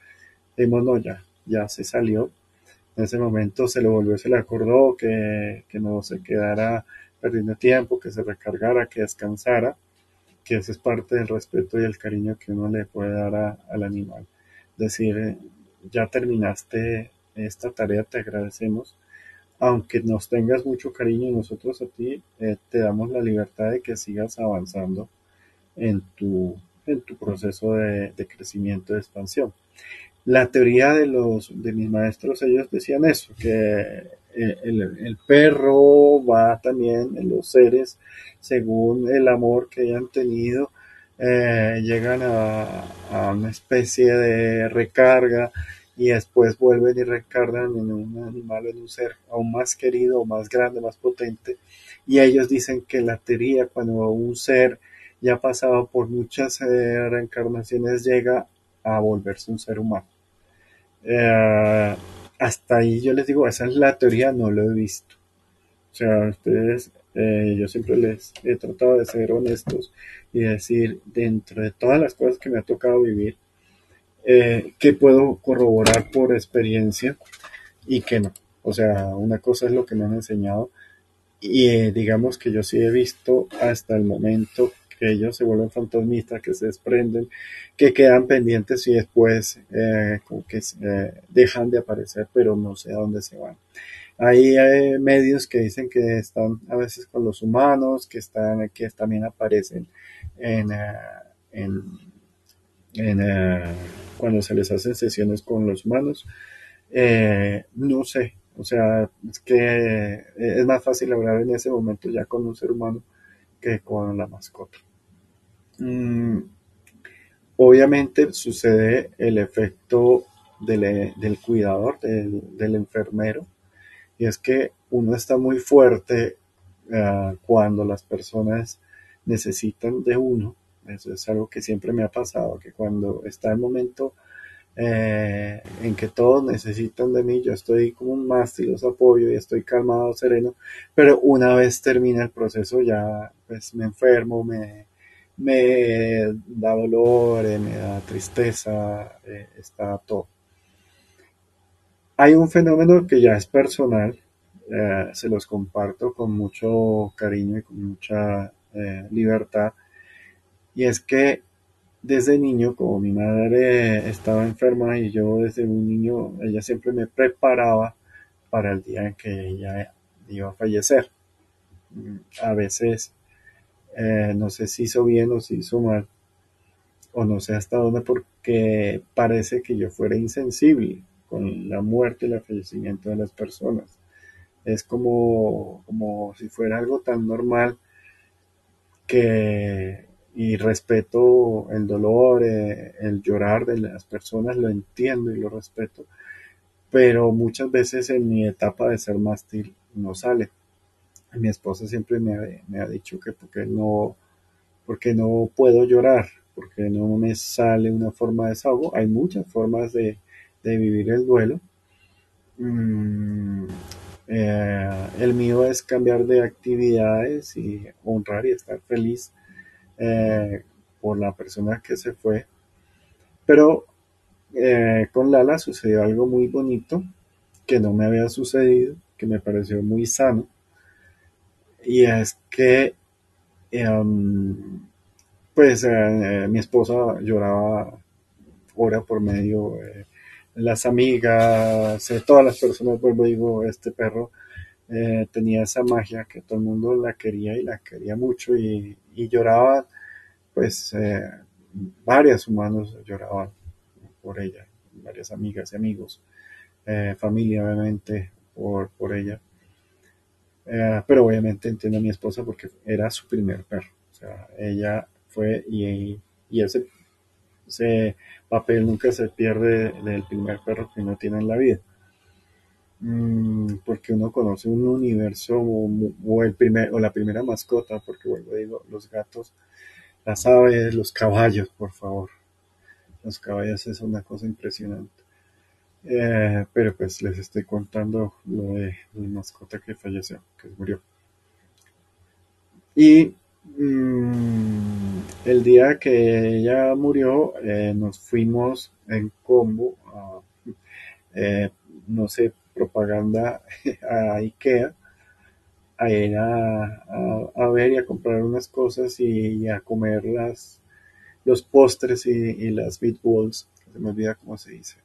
B: dijimos, no, ya, ya se salió. En ese momento se le volvió, se le acordó que, no se quedara perdiendo tiempo, que se recargara, que descansara, que esa es parte del respeto y el cariño que uno le puede dar al animal. Decir, ya terminaste esta tarea, te agradecemos aunque nos tengas mucho cariño nosotros a ti, eh, te damos la libertad de que sigas avanzando en tu, en tu proceso de, crecimiento, de expansión. La teoría de, los, de mis maestros, ellos decían eso, que eh, el, perro va también en los seres según el amor que hayan tenido, eh, llegan a, una especie de recarga y después vuelven y recargan en un animal, en un ser aún más querido, más grande, más potente. Y ellos dicen que la teoría, cuando un ser ya pasado por muchas eh, reencarnaciones, llega a volverse un ser humano. Eh, hasta ahí yo les digo, esa es la teoría, no lo he visto. O sea, ustedes, eh, yo siempre les he tratado de ser honestos y decir, dentro de todas las cosas que me ha tocado vivir, eh, que puedo corroborar por experiencia y que no. O sea, una cosa es lo que me han enseñado y digamos que yo sí he visto hasta el momento que ellos se vuelven fantasmistas, que se desprenden, que quedan pendientes y después eh, que dejan de aparecer, pero no sé a dónde se van. Hay medios que dicen que están a veces con los humanos, que están, que también aparecen en, eh, cuando se les hacen sesiones con los humanos. Eh, no sé, o sea, es que eh, es más fácil hablar en ese momento ya con un ser humano que con la mascota. Mm, obviamente sucede el efecto del, cuidador, del, enfermero, y es que uno está muy fuerte cuando las personas necesitan de uno. Eso es algo que siempre me ha pasado, que cuando está el momento eh, en que todos necesitan de mí, yo estoy como un mástil, los apoyo y estoy calmado, sereno, pero una vez termina el proceso ya pues me enfermo, me, me da dolor, eh, me da tristeza, eh, está todo. Hay un fenómeno que ya es personal, se los comparto con mucho cariño y con mucha eh, libertad. Y es que desde niño, como mi madre estaba enferma y yo desde un niño, ella siempre me preparaba para el día en que ella iba a fallecer. A veces, eh, no sé si hizo bien o si hizo mal, o no sé hasta dónde, porque parece que yo fuera insensible con la muerte y el fallecimiento de las personas. Es como, como si fuera algo tan normal que y respeto el dolor, eh, el llorar de las personas, lo entiendo y lo respeto, pero muchas veces en mi etapa de ser mástil no sale. Mi esposa siempre me, ha dicho que porque no, porque no puedo llorar, porque no me sale una forma de desahogo. Hay muchas formas de, vivir el duelo. Mm, eh, el mío es cambiar de actividades y honrar y estar feliz eh, por la persona que se fue. Pero eh, con Lala sucedió algo muy bonito que no me había sucedido, que me pareció muy sano. Y es que, em, pues, eh, mi esposa lloraba hora por medio. las amigas, todas las personas, vuelvo digo, este perro tenía esa magia que todo el mundo la quería y la quería mucho y, y lloraban, pues eh, varias humanos lloraban por ella, varias amigas y amigos, eh, familia obviamente por, por ella. Eh, pero obviamente entiendo a mi esposa porque era su primer perro. O sea, ella fue y, ese, papel nunca se pierde del primer perro que uno tiene en la vida. Mm, porque uno conoce un universo o, el primer, o la primera mascota, porque vuelvo digo, los gatos, las aves, los caballos, por favor. Los caballos es una cosa impresionante. Eh, pero pues les estoy contando lo de la mascota que falleció, que murió. Y mm, el día que ella murió, eh, nos fuimos en combo a, eh, no sé, propaganda a Ikea a ir a, ver y a comprar unas cosas y, a comer las, los postres y, las meatballs, se me olvida cómo se dice.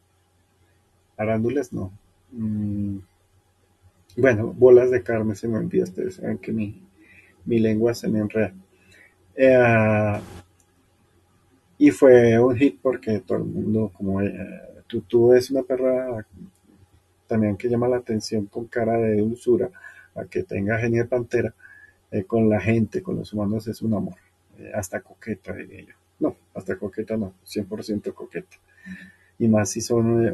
B: Arándulas no. Mm, bueno, bolas de carne se me olvida, ustedes saben que mi, lengua se me enreda. Eh, y fue un hit porque todo el mundo, como eh, tú, tú es una perra también que llama la atención con cara de dulzura, a que tenga genio de pantera, eh, con la gente, con los humanos es un amor, hasta coqueta diría yo. No, hasta coqueta no, 100% coqueta. Y más si son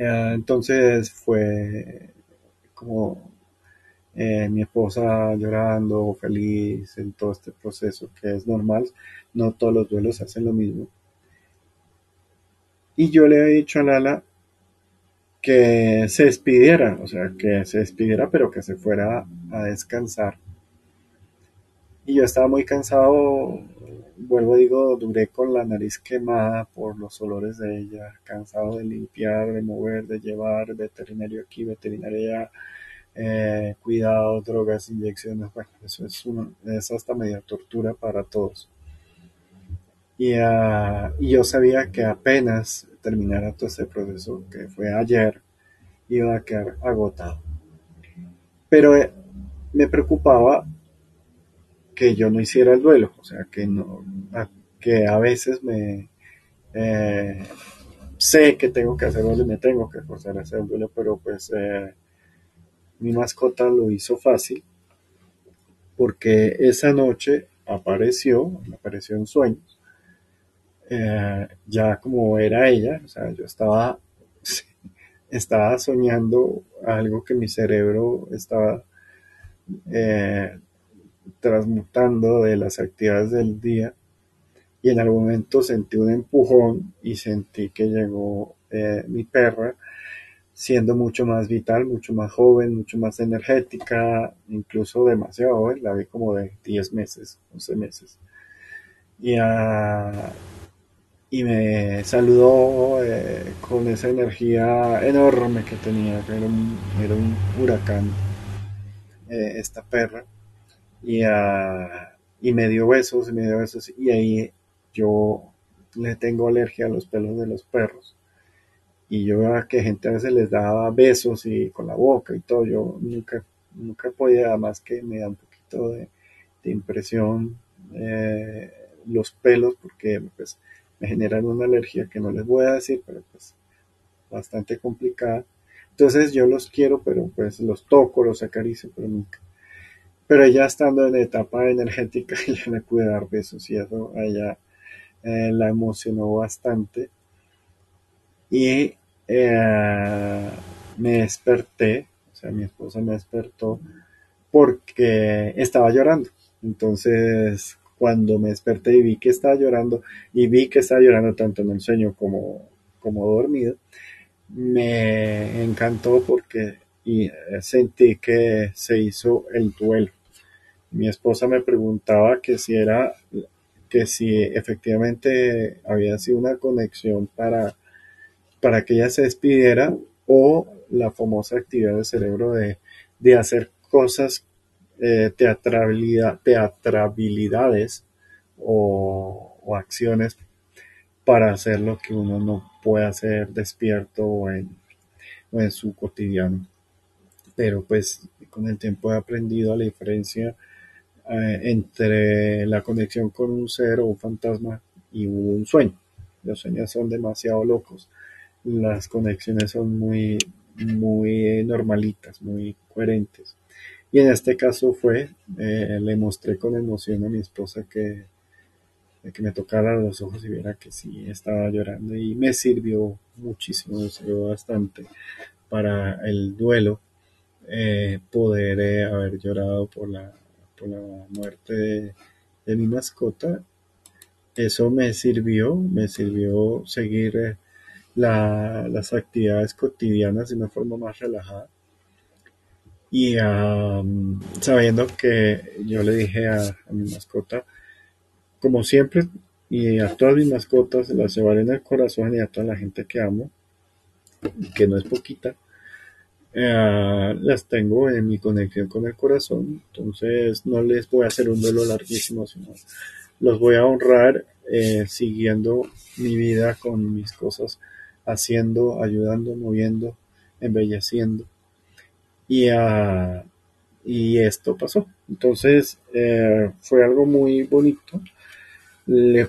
B: eh, entonces fue como mi esposa llorando, feliz en todo este proceso, que es normal, no todos los duelos hacen lo mismo. Y yo le he dicho a Lala que se despidiera, o sea, que se despidiera, pero que se fuera a descansar. Y yo estaba muy cansado, vuelvo digo, duré con la nariz quemada por los olores de ella, cansado de limpiar, de mover, de llevar, veterinario aquí, veterinario allá, eh, cuidados, drogas, inyecciones, bueno, eso es, es hasta media tortura para todos. Y, ah, y yo sabía que apenas terminara todo ese proceso, que fue ayer, iba a quedar agotado. Pero eh, me preocupaba que yo no hiciera el duelo, o sea, que, no, que a veces me eh, sé que tengo que hacerlo y me tengo que forzar a hacer el duelo, pero pues eh, mi mascota lo hizo fácil porque esa noche apareció, apareció en sueños eh, ya como era ella, o sea, yo estaba, estaba soñando algo que mi cerebro estaba eh, transmutando de las actividades del día y en algún momento sentí un empujón y sentí que llegó eh, mi perra siendo mucho más vital, mucho más joven, mucho más energética, incluso demasiado joven, la vi como de 10 meses, 11 meses. Y, a y me saludó eh, con esa energía enorme que tenía, que era un, huracán, eh, esta perra. Y, y me dio besos, y me dio besos, y ahí yo le tengo alergia a los pelos de los perros. Y yo veía que gente a veces les daba besos y con la boca y todo. Yo nunca, nunca podía, más que me da un poquito de, impresión eh, los pelos, porque pues me generan una alergia que no les voy a decir, pero pues bastante complicada. Entonces yo los quiero, pero pues los toco, los acaricio, pero nunca. Pero ya estando en etapa energética, ya le pude dar besos y eso a ella eh, la emocionó bastante. Y eh, me desperté, o sea, mi esposa me despertó porque estaba llorando. Entonces, cuando me desperté y vi que estaba llorando, y vi que estaba llorando tanto en el sueño como, como dormido, me encantó porque eh, sentí que se hizo el duelo. Mi esposa me preguntaba que si era, que si efectivamente había sido una conexión para, para que ella se despidiera o la famosa actividad del cerebro de, de hacer cosas, eh, teatrabilidad, teatrabilidades o, o acciones para hacer lo que uno no puede hacer despierto o en, o en su cotidiano. Pero pues con el tiempo he aprendido la diferencia eh, entre la conexión con un ser o un fantasma y un sueño. Los sueños son demasiado locos. Las conexiones son muy, muy normalitas, muy coherentes. Y en este caso fue, eh, le mostré con emoción a mi esposa que, que me tocara los ojos y viera que sí estaba llorando y me sirvió muchísimo, me sirvió bastante para el duelo eh, poder haber llorado por la la muerte de, mi mascota, eso me sirvió, me sirvió seguir eh, las actividades cotidianas de una forma más relajada. Y sabiendo que yo le dije a, mi mascota, como siempre, y a todas mis mascotas las llevaré en el corazón y a toda la gente que amo, que no es poquita, eh, las tengo en mi conexión con el corazón, entonces no les voy a hacer un duelo larguísimo, sino los voy a honrar eh, siguiendo mi vida con mis cosas, haciendo, ayudando, moviendo, embelleciendo. Y, uh, y esto pasó. Entonces eh, fue algo muy bonito. Le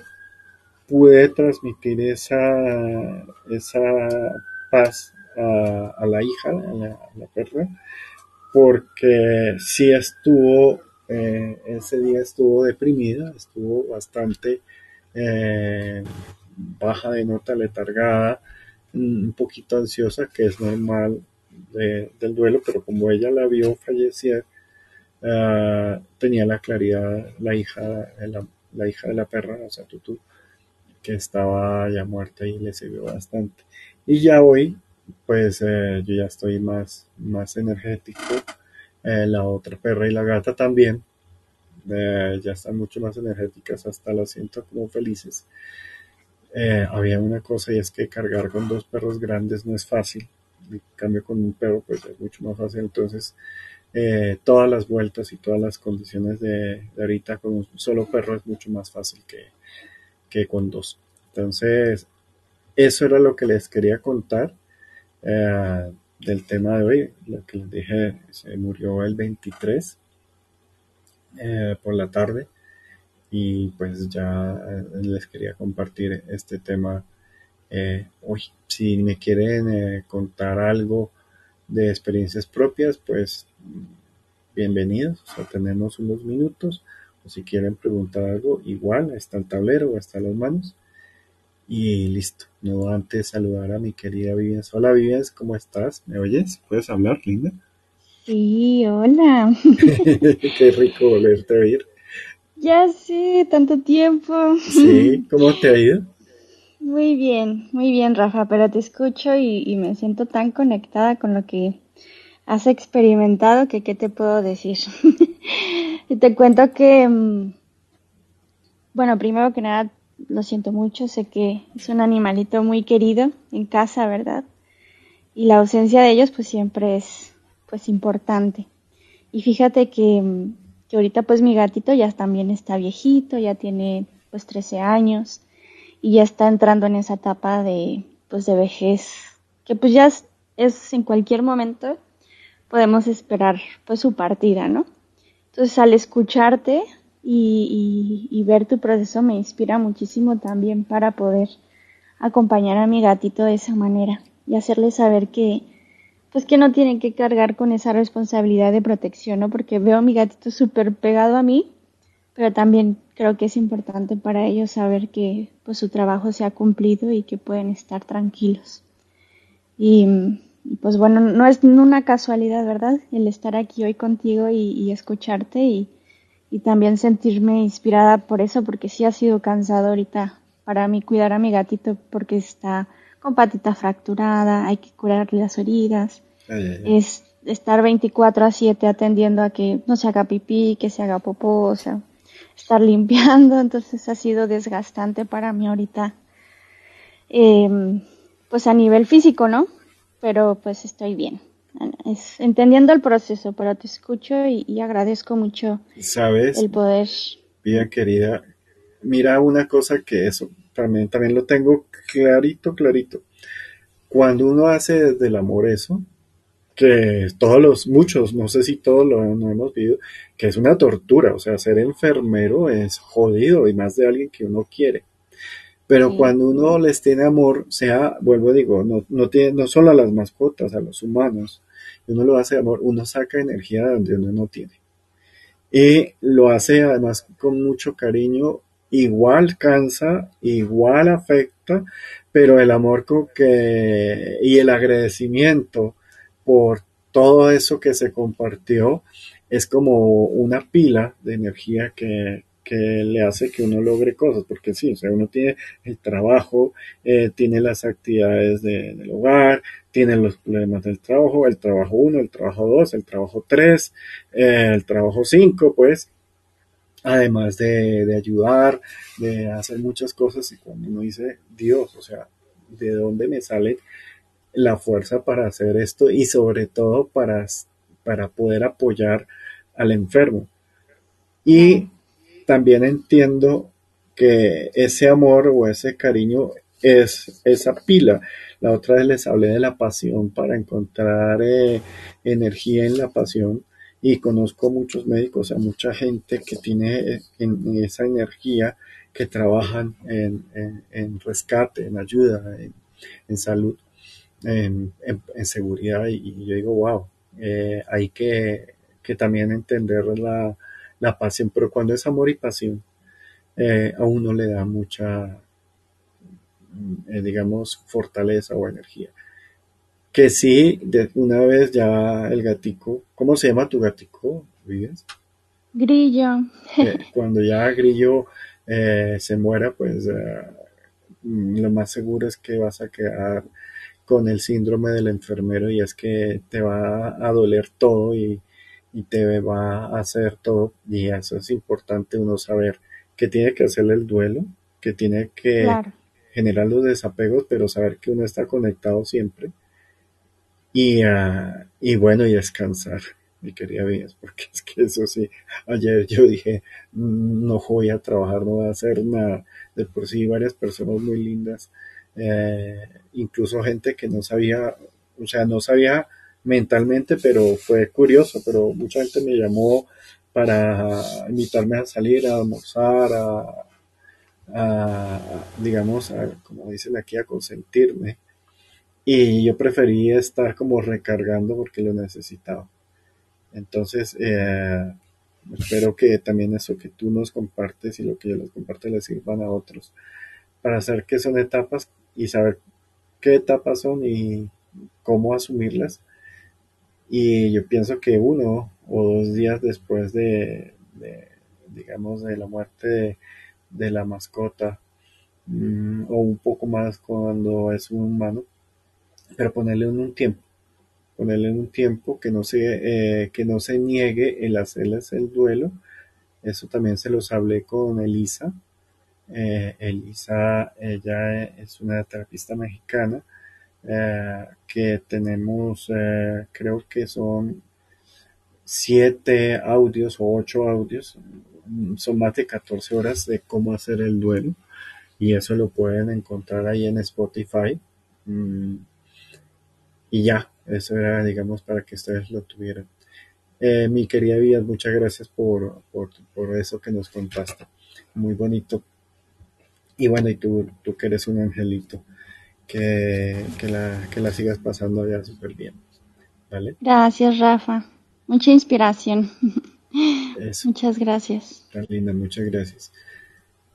B: pude transmitir esa, esa paz a, la hija, a la, perra, porque sí estuvo, eh, ese día estuvo deprimida, estuvo bastante eh, baja de nota, letargada, un poquito ansiosa, que es normal del duelo, pero como ella la vio fallecer, ah, tenía la claridad la hija, la, la hija de la perra, o sea, Tutu, que estaba ya muerta y le sirvió bastante. Y ya hoy pues eh, yo ya estoy más, más energético. Eh, la otra perra y la gata también. Eh, ya están mucho más energéticas, hasta las siento como felices. había una cosa y es que cargar con dos perros grandes no es fácil. En cambio con un perro pues es mucho más fácil. Entonces todas las vueltas y todas las condiciones de, de, ahorita con un solo perro es mucho más fácil que, que con dos. Entonces eso era lo que les quería contar. Eh, del tema de hoy. Lo que les dije, se murió el 23 eh, por la tarde y pues ya eh, les quería compartir este tema hoy. Si me quieren contar algo de experiencias propias, pues bienvenidos. O tenemos unos minutos. O si quieren preguntar algo, igual, está el tablero o está las manos. Y listo. No antes saludar a mi querida Vivian. Hola Vivian, ¿cómo estás? ¿Me oyes? ¿Puedes hablar, linda?
C: Sí, hola.
B: Qué rico volverte a oír.
C: Ya sé, tanto tiempo.
B: Sí, ¿cómo te ha ido?
C: Muy bien, muy bien, Rafa, pero te escucho y, me siento tan conectada con lo que has experimentado que qué te puedo decir. y te cuento que, mm, bueno, primero que nada, lo siento mucho, sé que es un animalito muy querido en casa, ¿verdad? Y la ausencia de ellos pues siempre es pues importante. Y fíjate que, que ahorita pues mi gatito ya también está viejito, ya tiene pues 13 años y ya está entrando en esa etapa de pues de vejez, que pues ya es, en cualquier momento podemos esperar pues su partida, ¿no? Entonces al escucharte y, y, ver tu proceso me inspira muchísimo también para poder acompañar a mi gatito de esa manera y hacerle saber que pues que no tienen que cargar con esa responsabilidad de protección, ¿no? Porque veo a mi gatito súper pegado a mí, pero también creo que es importante para ellos saber que pues su trabajo se ha cumplido y que pueden estar tranquilos. Y, pues bueno, no es una casualidad, ¿verdad? El estar aquí hoy contigo y, escucharte y, y, también sentirme inspirada por eso, porque sí ha sido cansado ahorita para mí cuidar a mi gatito porque está con patita fracturada, hay que curarle las heridas, es estar 24 a 7 atendiendo a que no se haga pipí, que se haga popó, o sea, estar limpiando, entonces ha sido desgastante para mí ahorita, em, pues a nivel físico, ¿no? Pero pues estoy bien, es, entendiendo el proceso, pero te escucho y, agradezco mucho
B: ¿Sabes?
C: el poder.
B: Bien querida, mira una cosa que eso también, también lo tengo clarito, clarito. Cuando uno hace desde el amor eso, que todos los, muchos, no sé si todos lo, hemos vivido, que es una tortura, o sea, ser enfermero es jodido y más de alguien que uno quiere. Pero cuando uno les tiene amor, sea, vuelvo a digo, no, no, tiene, no solo a las mascotas, a los humanos, uno lo hace de amor, uno saca energía de donde uno no tiene. Y lo hace además con mucho cariño igual cansa, igual afecta, pero el amor que, y el agradecimiento por todo eso que se compartió es como una pila de energía que, le hace que uno logre cosas, porque sí, o sea, uno tiene el trabajo, eh, tiene las actividades del hogar, tiene los problemas del trabajo, el trabajo 1, el trabajo 2, el trabajo 3, eh, el trabajo 5, pues, además de, ayudar, de hacer muchas cosas. Y cuando uno dice, Dios, o sea, ¿de dónde me sale la fuerza para hacer esto? Y sobre todo para, para poder apoyar al enfermo. Y también entiendo que ese amor o ese cariño es esa pila. La otra vez les hablé de la pasión para encontrar eh, energía en la pasión y conozco muchos médicos, a mucha gente que tiene eh, en, esa energía, que trabajan en, rescate, en ayuda, en, salud, en, seguridad. Y, yo digo, wow, eh, hay que, también entender la, pasión, pero cuando es amor y pasión, eh, a uno le da mucha, digamos, fortaleza o energía que sí, de una vez ya el gatico, ¿cómo se llama tu gatico, Vives?
C: Grillo.
B: Eh, cuando ya Grillo eh, se muera, pues eh, lo más seguro es que vas a quedar con el síndrome del enfermero y es que te va a doler todo y, te va a hacer todo y eso es importante uno saber que tiene que hacerle el duelo, que tiene que generar los desapegos, pero saber que uno está conectado siempre y, uh, y bueno, y descansar, mi querida vida, porque es que eso sí, ayer yo dije, mm, no voy a trabajar, no voy a hacer nada, de por sí varias personas muy lindas, eh, incluso gente que no sabía, o sea, no sabía mentalmente, pero fue curioso, pero mucha gente me llamó para invitarme a salir, a almorzar, a, a digamos, a, como dicen aquí, a consentirme y yo preferí estar como recargando porque lo necesitaba. Entonces, eh, espero que también eso que tú nos compartes y lo que yo les comparto les sirvan a otros para saber qué son etapas y saber qué etapas son y cómo asumirlas. Y yo pienso que uno o dos días después de, digamos, de la muerte la mascota, mm, o un poco más cuando es un humano, pero ponerle en un tiempo, ponerle en un tiempo que no se, eh, que no se niegue el hacerles el duelo. Eso también se los hablé con Elisa. Eh, Elisa, ella es una terapista mexicana eh, que tenemos, creo que son siete audios o ocho audios, son más de 14 horas de cómo hacer el duelo y eso lo pueden encontrar ahí en Spotify. Mm, y ya, eso era, digamos, para que ustedes lo tuvieran. Eh, mi querida Vida, muchas gracias por, por, por, eso que nos contaste. Muy bonito. Y bueno, y tú, tú que eres un angelito, que, que, la, que la sigas pasando ya súper bien.
C: Gracias, Rafa. Mucha inspiración. Muchas gracias.
B: Tan linda, muchas gracias.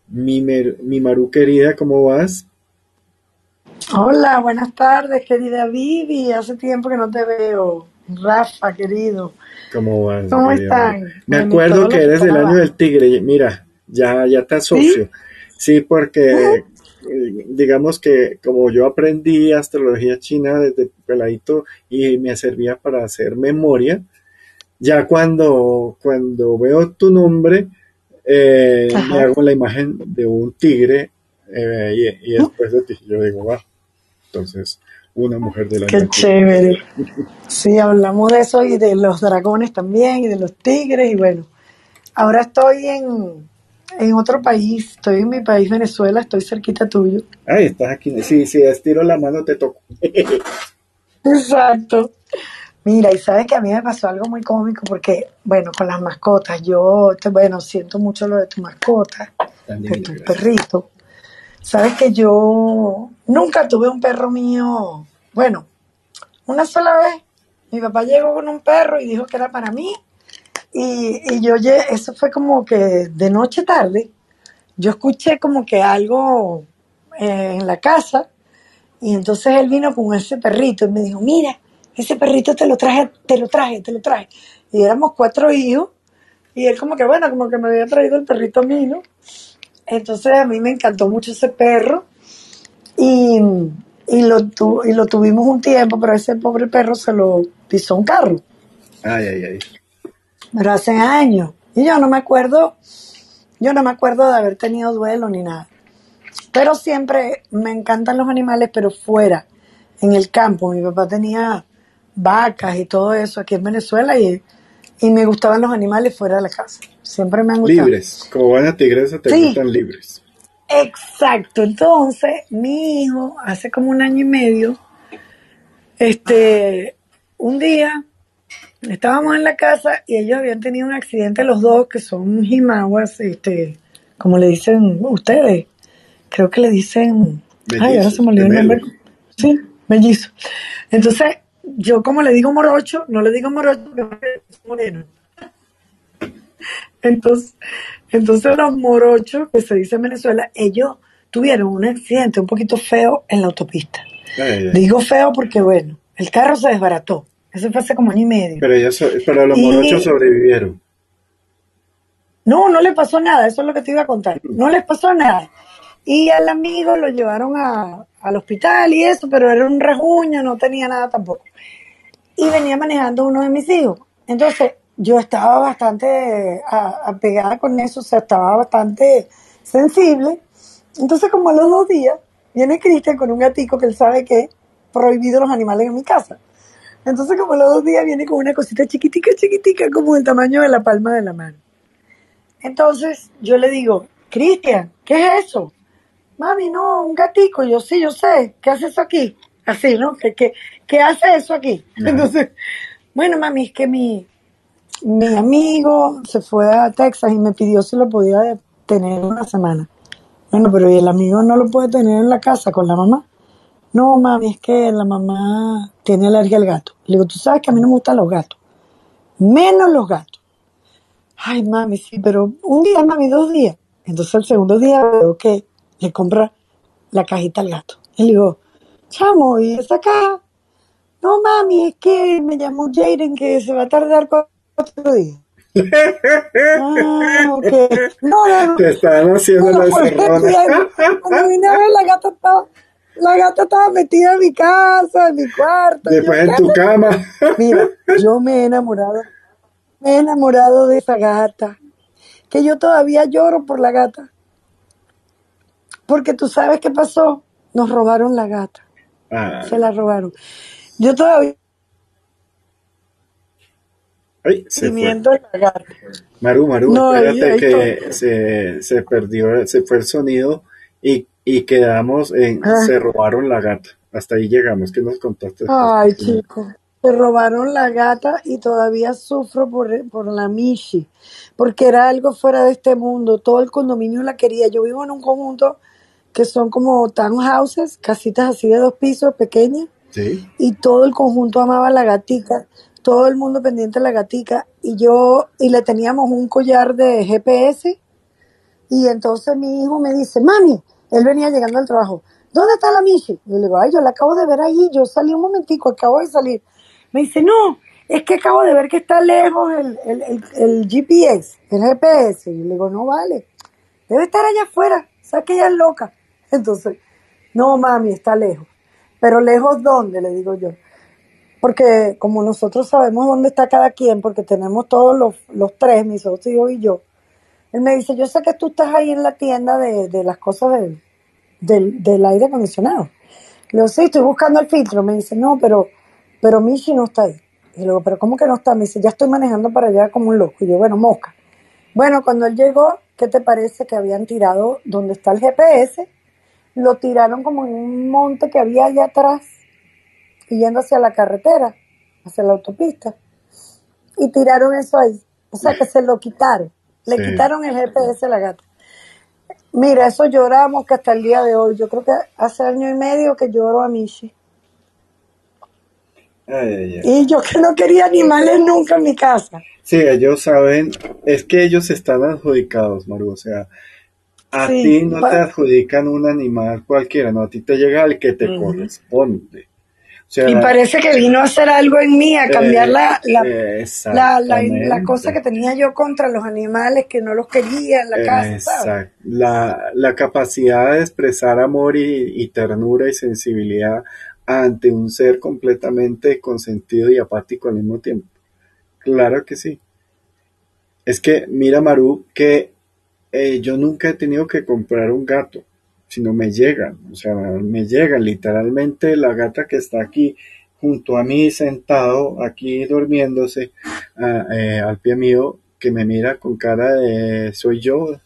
B: Mi, mi Maru querida, ¿cómo vas?
D: Hola, buenas tardes, querida Vivi. Hace tiempo que no te veo. Rafa, querido.
B: ¿Cómo vas?
D: ¿Cómo están?
B: Me acuerdo que eres del año del tigre. Mira, ya, ya te asocio. Sí, porque digamos que como yo aprendí astrología china desde peladito y me servía para hacer memoria, ya cuando, cuando veo tu nombre, eh, me hago la imagen de un tigre eh, y, después de ti, yo digo, va, entonces una mujer de la
D: Qué chévere. Sí, hablamos de eso y de los dragones también y de los tigres y bueno, ahora estoy en, en otro país, estoy en mi país Venezuela, estoy cerquita tuyo.
B: Ay, estás aquí, sí, sí, estiro la mano te toco.
D: Exacto. Mira, y sabes que a mí me pasó algo muy cómico porque, bueno, con las mascotas, yo, bueno, siento mucho lo de tu mascota, de tu perrito. Sabes que yo nunca tuve un perro mío, bueno, una sola vez, mi papá llegó con un perro y dijo que era para mí, y, y yo, eso fue como que de noche tarde, yo escuché como que algo eh, en la casa, y entonces él vino con ese perrito y me dijo, mira, ese perrito te lo traje, te lo traje, te lo traje. Y éramos cuatro hijos, y él como que, bueno, como que me había traído el perrito mío. Entonces a mí me encantó mucho ese perro, y, y, lo, y lo tuvimos un tiempo, pero ese pobre perro se lo pisó un carro.
B: Ay, ay, ay.
D: Pero hace años. Y yo no me acuerdo, yo no me acuerdo de haber tenido duelo ni nada. Pero siempre me encantan los animales, pero fuera, en el campo. Mi papá tenía vacas y todo eso aquí en Venezuela y, y me gustaban los animales fuera de la casa. Siempre me han gustado.
B: Libres, como buena tigresa te gustan libres.
D: Exacto, entonces mi hijo hace como un año y medio, este, un día estábamos en la casa y ellos habían tenido un accidente los dos que son jimaguas, este, como le dicen ustedes, creo que le dicen, ay, ahora se me olvidó el nombre. Sí, mellizo. Entonces, yo como le digo morocho, no le digo morocho, moreno. Entonces, entonces los morochos, que se dice en Venezuela, ellos tuvieron un accidente un poquito feo en la autopista. Digo feo porque, bueno, el carro se desbarató. Eso fue hace como año y medio.
B: Pero, pero los morochos sobrevivieron.
D: No, no le pasó nada, eso es lo que te iba a contar. No les pasó nada. Y al amigo lo llevaron al hospital y eso, pero era un rejuño, no tenía nada tampoco. Y venía manejando uno de mis hijos. Entonces, yo estaba bastante apegada con eso, o sea, estaba bastante sensible. Entonces, como a los dos días, viene Cristian con un gatico que él sabe que prohibido los animales en mi casa. Entonces, como a los dos días, viene con una cosita chiquitica, chiquitica, como el tamaño de la palma de la mano. Entonces, yo le digo, Cristian, ¿qué es eso? Mami, no, un gatico. Yo sí, yo sé. ¿Qué hace eso aquí? Así, ¿no? ¿Qué, qué, qué hace eso aquí? Entonces, bueno, mami, es que mi, mi amigo se fue a Texas y me pidió si lo podía tener una semana. Bueno, pero ¿y el amigo no lo puede tener en la casa con la mamá? No, mami, es que la mamá tiene alergia al gato. Le digo, tú sabes que a mí no me gustan los gatos. Menos los gatos. Ay, mami, sí, pero un día, mami, dos días. Entonces el segundo día veo que le compra la cajita al gato. Y le digo, chamo, ¿y esa caja? No, mami, es que me llamó Jaden que se va a tardar cuatro días. ah, ok. No, no, no.
B: Te están haciendo la.
D: Cuando vine a ver, la gata estaba, la gata estaba metida en mi casa, en mi cuarto.
B: Después en tu cama.
D: Mira, yo me he enamorado, me he enamorado de esa gata. Que yo todavía lloro por la gata. Porque tú sabes qué pasó. Nos robaron la gata. Se la robaron. Yo todavía.
B: Ay, se fue. Maru, Maru,
D: No,
B: espérate
D: ahí
B: que se, se perdió, se fue el sonido y, y quedamos en
D: Ah.
B: se robaron la gata. Hasta ahí llegamos. ¿Qué nos contaste?
D: Ay, chico. Se robaron la gata y todavía sufro por, por la Mishi, porque era algo fuera de este mundo. Todo el condominio la quería. Yo vivo en un conjunto que son como townhouses, casitas así de dos pisos, pequeñas,
B: Sí.
D: y todo el conjunto amaba a la gatica, todo el mundo pendiente de la gatica, y yo, y le teníamos un collar de GPS, y entonces mi hijo me dice, mami, él venía llegando al trabajo, ¿dónde está la Michi? Y yo le digo, ay, yo la acabo de ver ahí, yo salí un momentico, acabo de salir. Me dice, no, es que acabo de ver que está lejos el, el, el, el GPS, el GPS. Y yo le digo, no vale, debe estar allá afuera, sabes que ella es loca. Entonces, no, mami, está lejos. Pero lejos dónde, le digo yo. Porque como nosotros sabemos dónde está cada quien, porque tenemos todos los, los tres, mis socios y yo, él me dice, yo sé que tú estás ahí en la tienda de, de las cosas del, del, del aire acondicionado. Le digo, sí, estoy buscando el filtro. Me dice, no, pero, pero Michi no está ahí. Y le digo, pero ¿cómo que no está? Me dice, ya estoy manejando para allá como un loco. Y yo, bueno, mosca. Bueno, cuando él llegó, ¿qué te parece que habían tirado donde está el GPS? Lo tiraron como en un monte que había allá atrás, y yendo hacia la carretera, hacia la autopista. Y tiraron eso ahí. O sea que se lo quitaron. Le
B: Sí.
D: quitaron el GPS a la gata. Mira, eso lloramos que hasta el día de hoy. Yo creo que hace año y medio que lloro a Michi.
B: Ay, ay, ay.
D: Y yo que no quería animales nunca en mi casa.
B: Sí, ellos saben, es que ellos están adjudicados, Maru, o sea, a
D: Sí,
B: ti no te adjudican un animal cualquiera, no, a ti te llega el que te corresponde. O sea,
D: Y parece que vino a hacer algo en mí, a cambiar
B: eh,
D: la, la,
B: eh,
D: la, la, la cosa que tenía yo contra los animales, que no los quería en la casa.
B: Exacto. La, la capacidad de expresar amor y, y ternura y sensibilidad ante un ser completamente consentido y apático al mismo tiempo. Claro que sí. Es que, mira, Maru, que yo nunca he tenido que comprar un gato, sino me llegan, o sea, me llegan literalmente la gata que está aquí junto a mí, sentado, aquí durmiéndose, ah, eh, al pie mío, que me mira con cara de soy yo.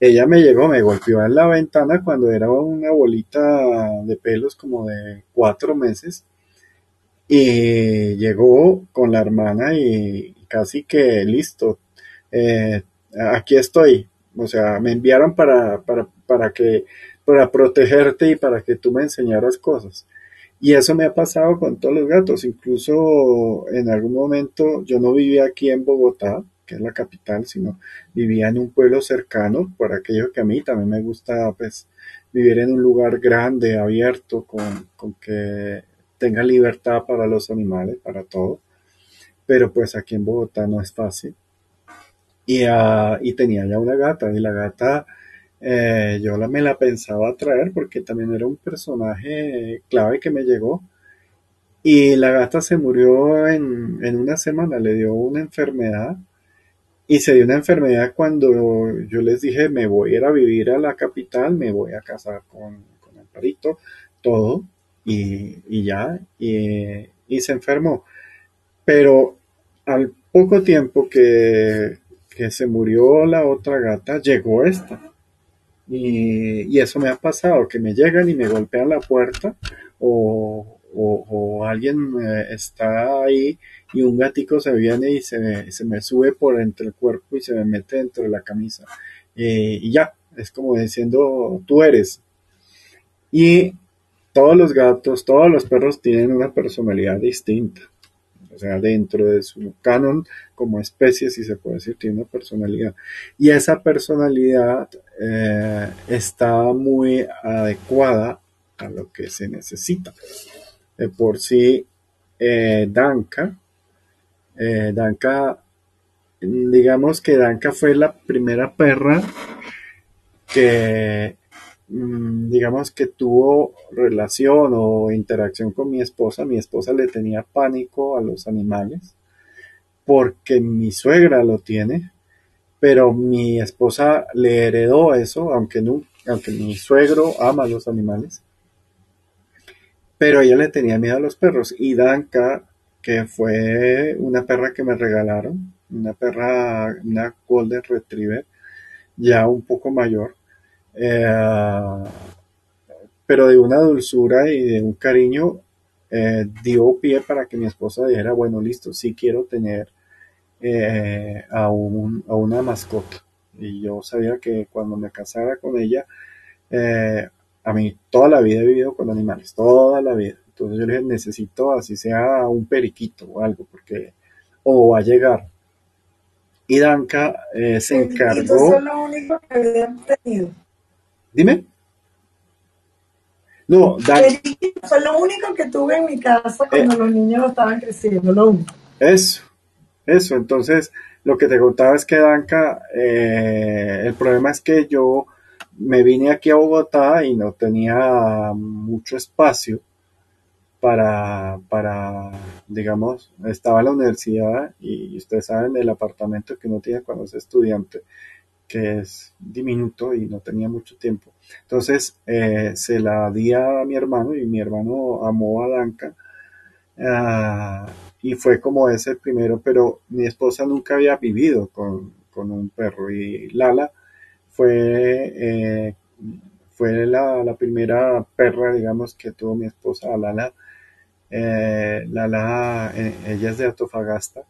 B: Ella me llegó, me golpeó en la ventana cuando era una bolita de pelos como de cuatro meses y llegó con la hermana y casi que listo, eh, aquí estoy. O sea, me enviaron para, para, para que, para protegerte y para que tú me enseñaras cosas. Y eso me ha pasado con todos los gatos. Incluso en algún momento yo no vivía aquí en Bogotá, que es la capital, sino vivía en un pueblo cercano, por aquello que a mí también me gusta, pues, vivir en un lugar grande, abierto, con, con que tenga libertad para los animales, para todo. Pero pues aquí en Bogotá no es fácil. Y, ah, y tenía ya una gata, y la gata eh, yo la, me la pensaba traer porque también era un personaje clave que me llegó. Y la gata se murió en, en una semana, le dio una enfermedad. Y se dio una enfermedad cuando yo les dije, me voy a ir a vivir a la capital, me voy a casar con, con Amparito, todo, y, y ya, y, y se enfermó. Pero al poco tiempo que, que se murió la otra gata, llegó esta. Y, eso me ha pasado, que me llegan y me golpean la puerta o, o- o alguien eh, está ahí y un gatico se viene y se me, se me sube por entre el cuerpo y se me mete dentro de la camisa. Eh, y ya, es como diciendo, tú eres. Y todos los gatos, todos los perros tienen una personalidad distinta. O sea, dentro de su canon como especie, si se puede decir, tiene una personalidad. Y esa personalidad eh, está muy adecuada a lo que se necesita. De por sí, eh, Danka, eh, Danka, digamos que Danka fue la primera perra que, digamos que tuvo relación o interacción con mi esposa. Mi esposa le tenía pánico a los animales porque mi suegra lo tiene, pero mi esposa le heredó eso, aunque, no, aunque mi suegro ama los animales, pero ella le tenía miedo a los perros y Danka, que fue una perra que me regalaron, una perra, una Golden Retriever, ya un poco mayor, eh, pero de una dulzura y de un cariño eh, dio pie para que mi esposa dijera, bueno, listo, sí quiero tener eh, a, un, a una mascota. Y yo sabía que cuando me casara con ella, a mí toda la vida he vivido con animales, toda la vida. Entonces yo le dije, necesito así sea un periquito o algo, porque o va a llegar. Y Danka eh, se encargó.
D: Son lo único que habían tenido.
B: Dime. No,
D: Danka. Fue lo único que tuve en mi casa cuando eh. los niños estaban creciendo, lo único.
B: Eso, eso. Entonces, lo que te contaba es que Danka, eh, el problema es que yo me vine aquí a Bogotá y no tenía mucho espacio para, para, digamos, estaba en la universidad y ustedes saben el apartamento que uno tiene cuando es estudiante, que es diminuto y no tenía mucho tiempo. Entonces eh, se la di a mi hermano y mi hermano amó a Danka ah, y fue como ese primero, pero mi esposa nunca había vivido con, con un perro y Lala fue... Eh, fue la, la, primera perra, digamos, que tuvo mi esposa, Lala, eh, la eh, ella es de Antofagasta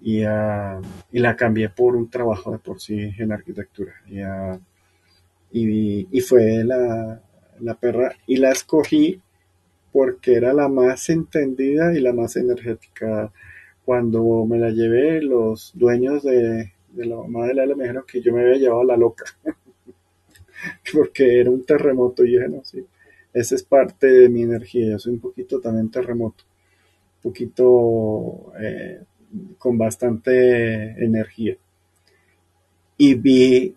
B: y, uh, y, la cambié por un trabajo de por sí en arquitectura. Y, y, fue la, perra y la escogí porque era la más entendida y la más energética. Cuando me la llevé, los dueños de, la mamá de la me dijeron que yo me había llevado a la loca, porque era un terremoto. Y dije, no, sí, esa es parte de mi energía. Yo soy un poquito también terremoto, un poquito eh, con bastante energía. Y vi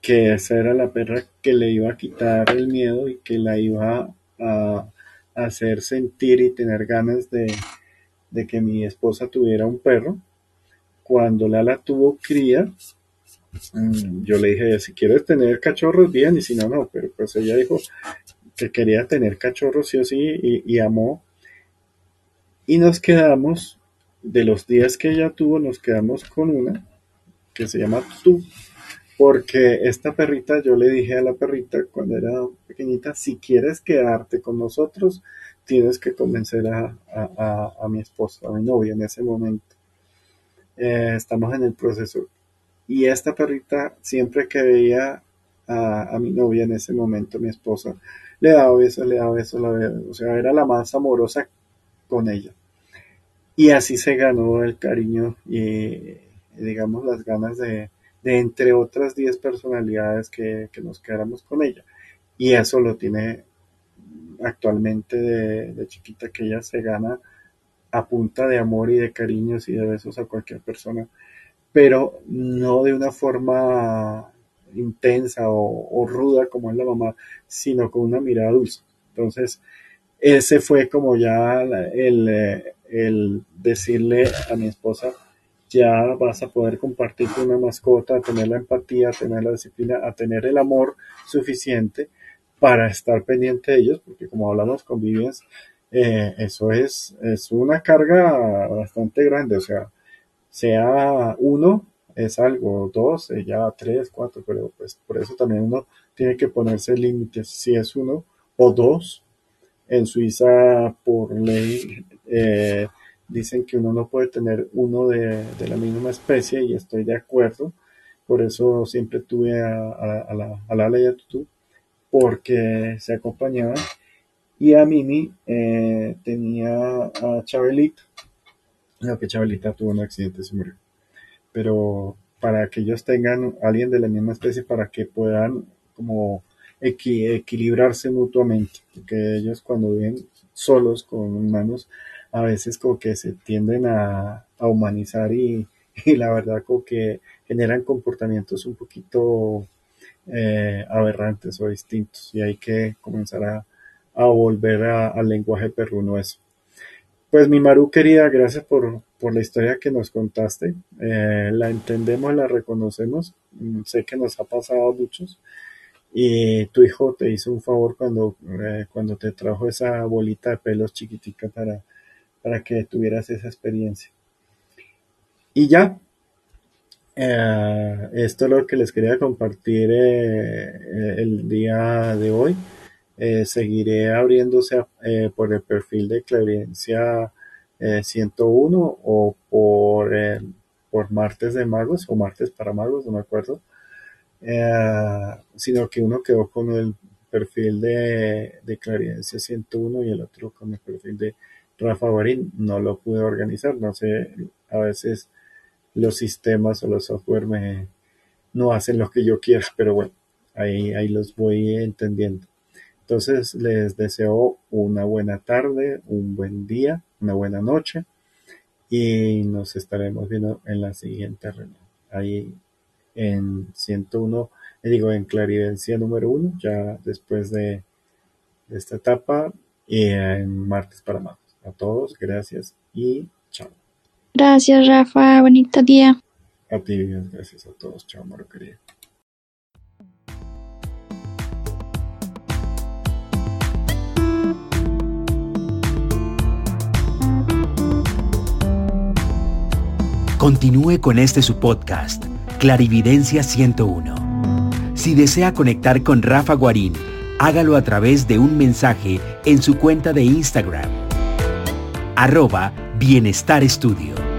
B: que esa era la perra que le iba a quitar el miedo y que la iba a, hacer sentir y tener ganas de, que mi esposa tuviera un perro. Cuando Lala tuvo cría, mm, yo le dije, si quieres tener cachorros, bien, y si no, no, pero pues ella dijo, que quería tener cachorros sí o sí y, amó. Y nos quedamos, de los días que ella tuvo, nos quedamos con una que se llama Tú, porque esta perrita, yo le dije a la perrita cuando era pequeñita, si quieres quedarte con nosotros, tienes que convencer a, a, mi esposo, a mi novia en ese momento. Eh, estamos en el proceso. Y esta perrita, siempre que veía a, a, mi novia en ese momento, mi esposa, le daba besos, le daba besos, o sea, era la más amorosa con ella. Y así se ganó el cariño y, digamos, las ganas de, entre otras 10 personalidades que, que, nos quedáramos con ella. Y eso lo tiene actualmente de, de chiquita, que ella se gana a punta de amor y de cariños y de besos a cualquier persona, pero no de una forma intensa o, ruda como es la mamá, sino con una mirada dulce. Entonces, ese fue como ya el, eh, el decirle a mi esposa, ya vas a poder compartir con una mascota, a tener la empatía, a tener la disciplina, a tener el amor suficiente para estar pendiente de ellos, porque como hablamos con Vivians, eh, eso es, es una carga bastante grande, o sea, sea uno es algo, dos, eh, ya tres, cuatro, pero pues por eso también uno tiene que ponerse límites, si es uno o dos. En Suiza, por ley, eh, dicen que uno no puede tener uno de, la misma especie y estoy de acuerdo. Por eso siempre tuve a, la, a la ley de Tutu, porque se acompañaban. Y a Mimi eh, tenía a Chabelita. No, que Chabelita tuvo un accidente, se murió pero para que ellos tengan alguien de la misma especie para que puedan como equilibrarse mutuamente, porque ellos cuando viven solos con humanos a veces como que se tienden a, humanizar y, la verdad como que generan comportamientos un poquito eh, aberrantes o distintos y hay que comenzar a, volver al lenguaje perruno eso. Pues mi Maru querida, gracias por, por la historia que nos contaste. Eh, la entendemos, la reconocemos. Mm, sé que nos ha pasado a muchos. Y tu hijo te hizo un favor cuando, eh, cuando te trajo esa bolita de pelos chiquitica para, para que tuvieras esa experiencia. Y ya, eh, esto es lo que les quería compartir eh, el día de hoy. Eh, seguiré abriéndose por el perfil de Claridencia 101 o por, por Martes de Magos o Martes para Magos, no me acuerdo. sino que uno quedó con el perfil de, de Claridencia 101 y el otro con el perfil de Rafa Guarín. No lo pude organizar, no sé, a veces los sistemas o los software me, no hacen lo que yo quiero, pero bueno, ahí, ahí los voy entendiendo. Entonces les deseo una buena tarde, un buen día, una buena noche y nos estaremos viendo en la siguiente reunión. Ahí en 101, eh, digo en claridencia número 1, ya después de, esta etapa y en martes para más. A todos, gracias y chao.
C: Gracias, Rafa. Bonito día.
B: A ti, gracias a todos. Chao, Maro querido.
A: Continúe con este su podcast, Clarividencia 101. Si desea conectar con Rafa Guarín, hágalo a través de un mensaje en su cuenta de Instagram, arroba Bienestar Estudio.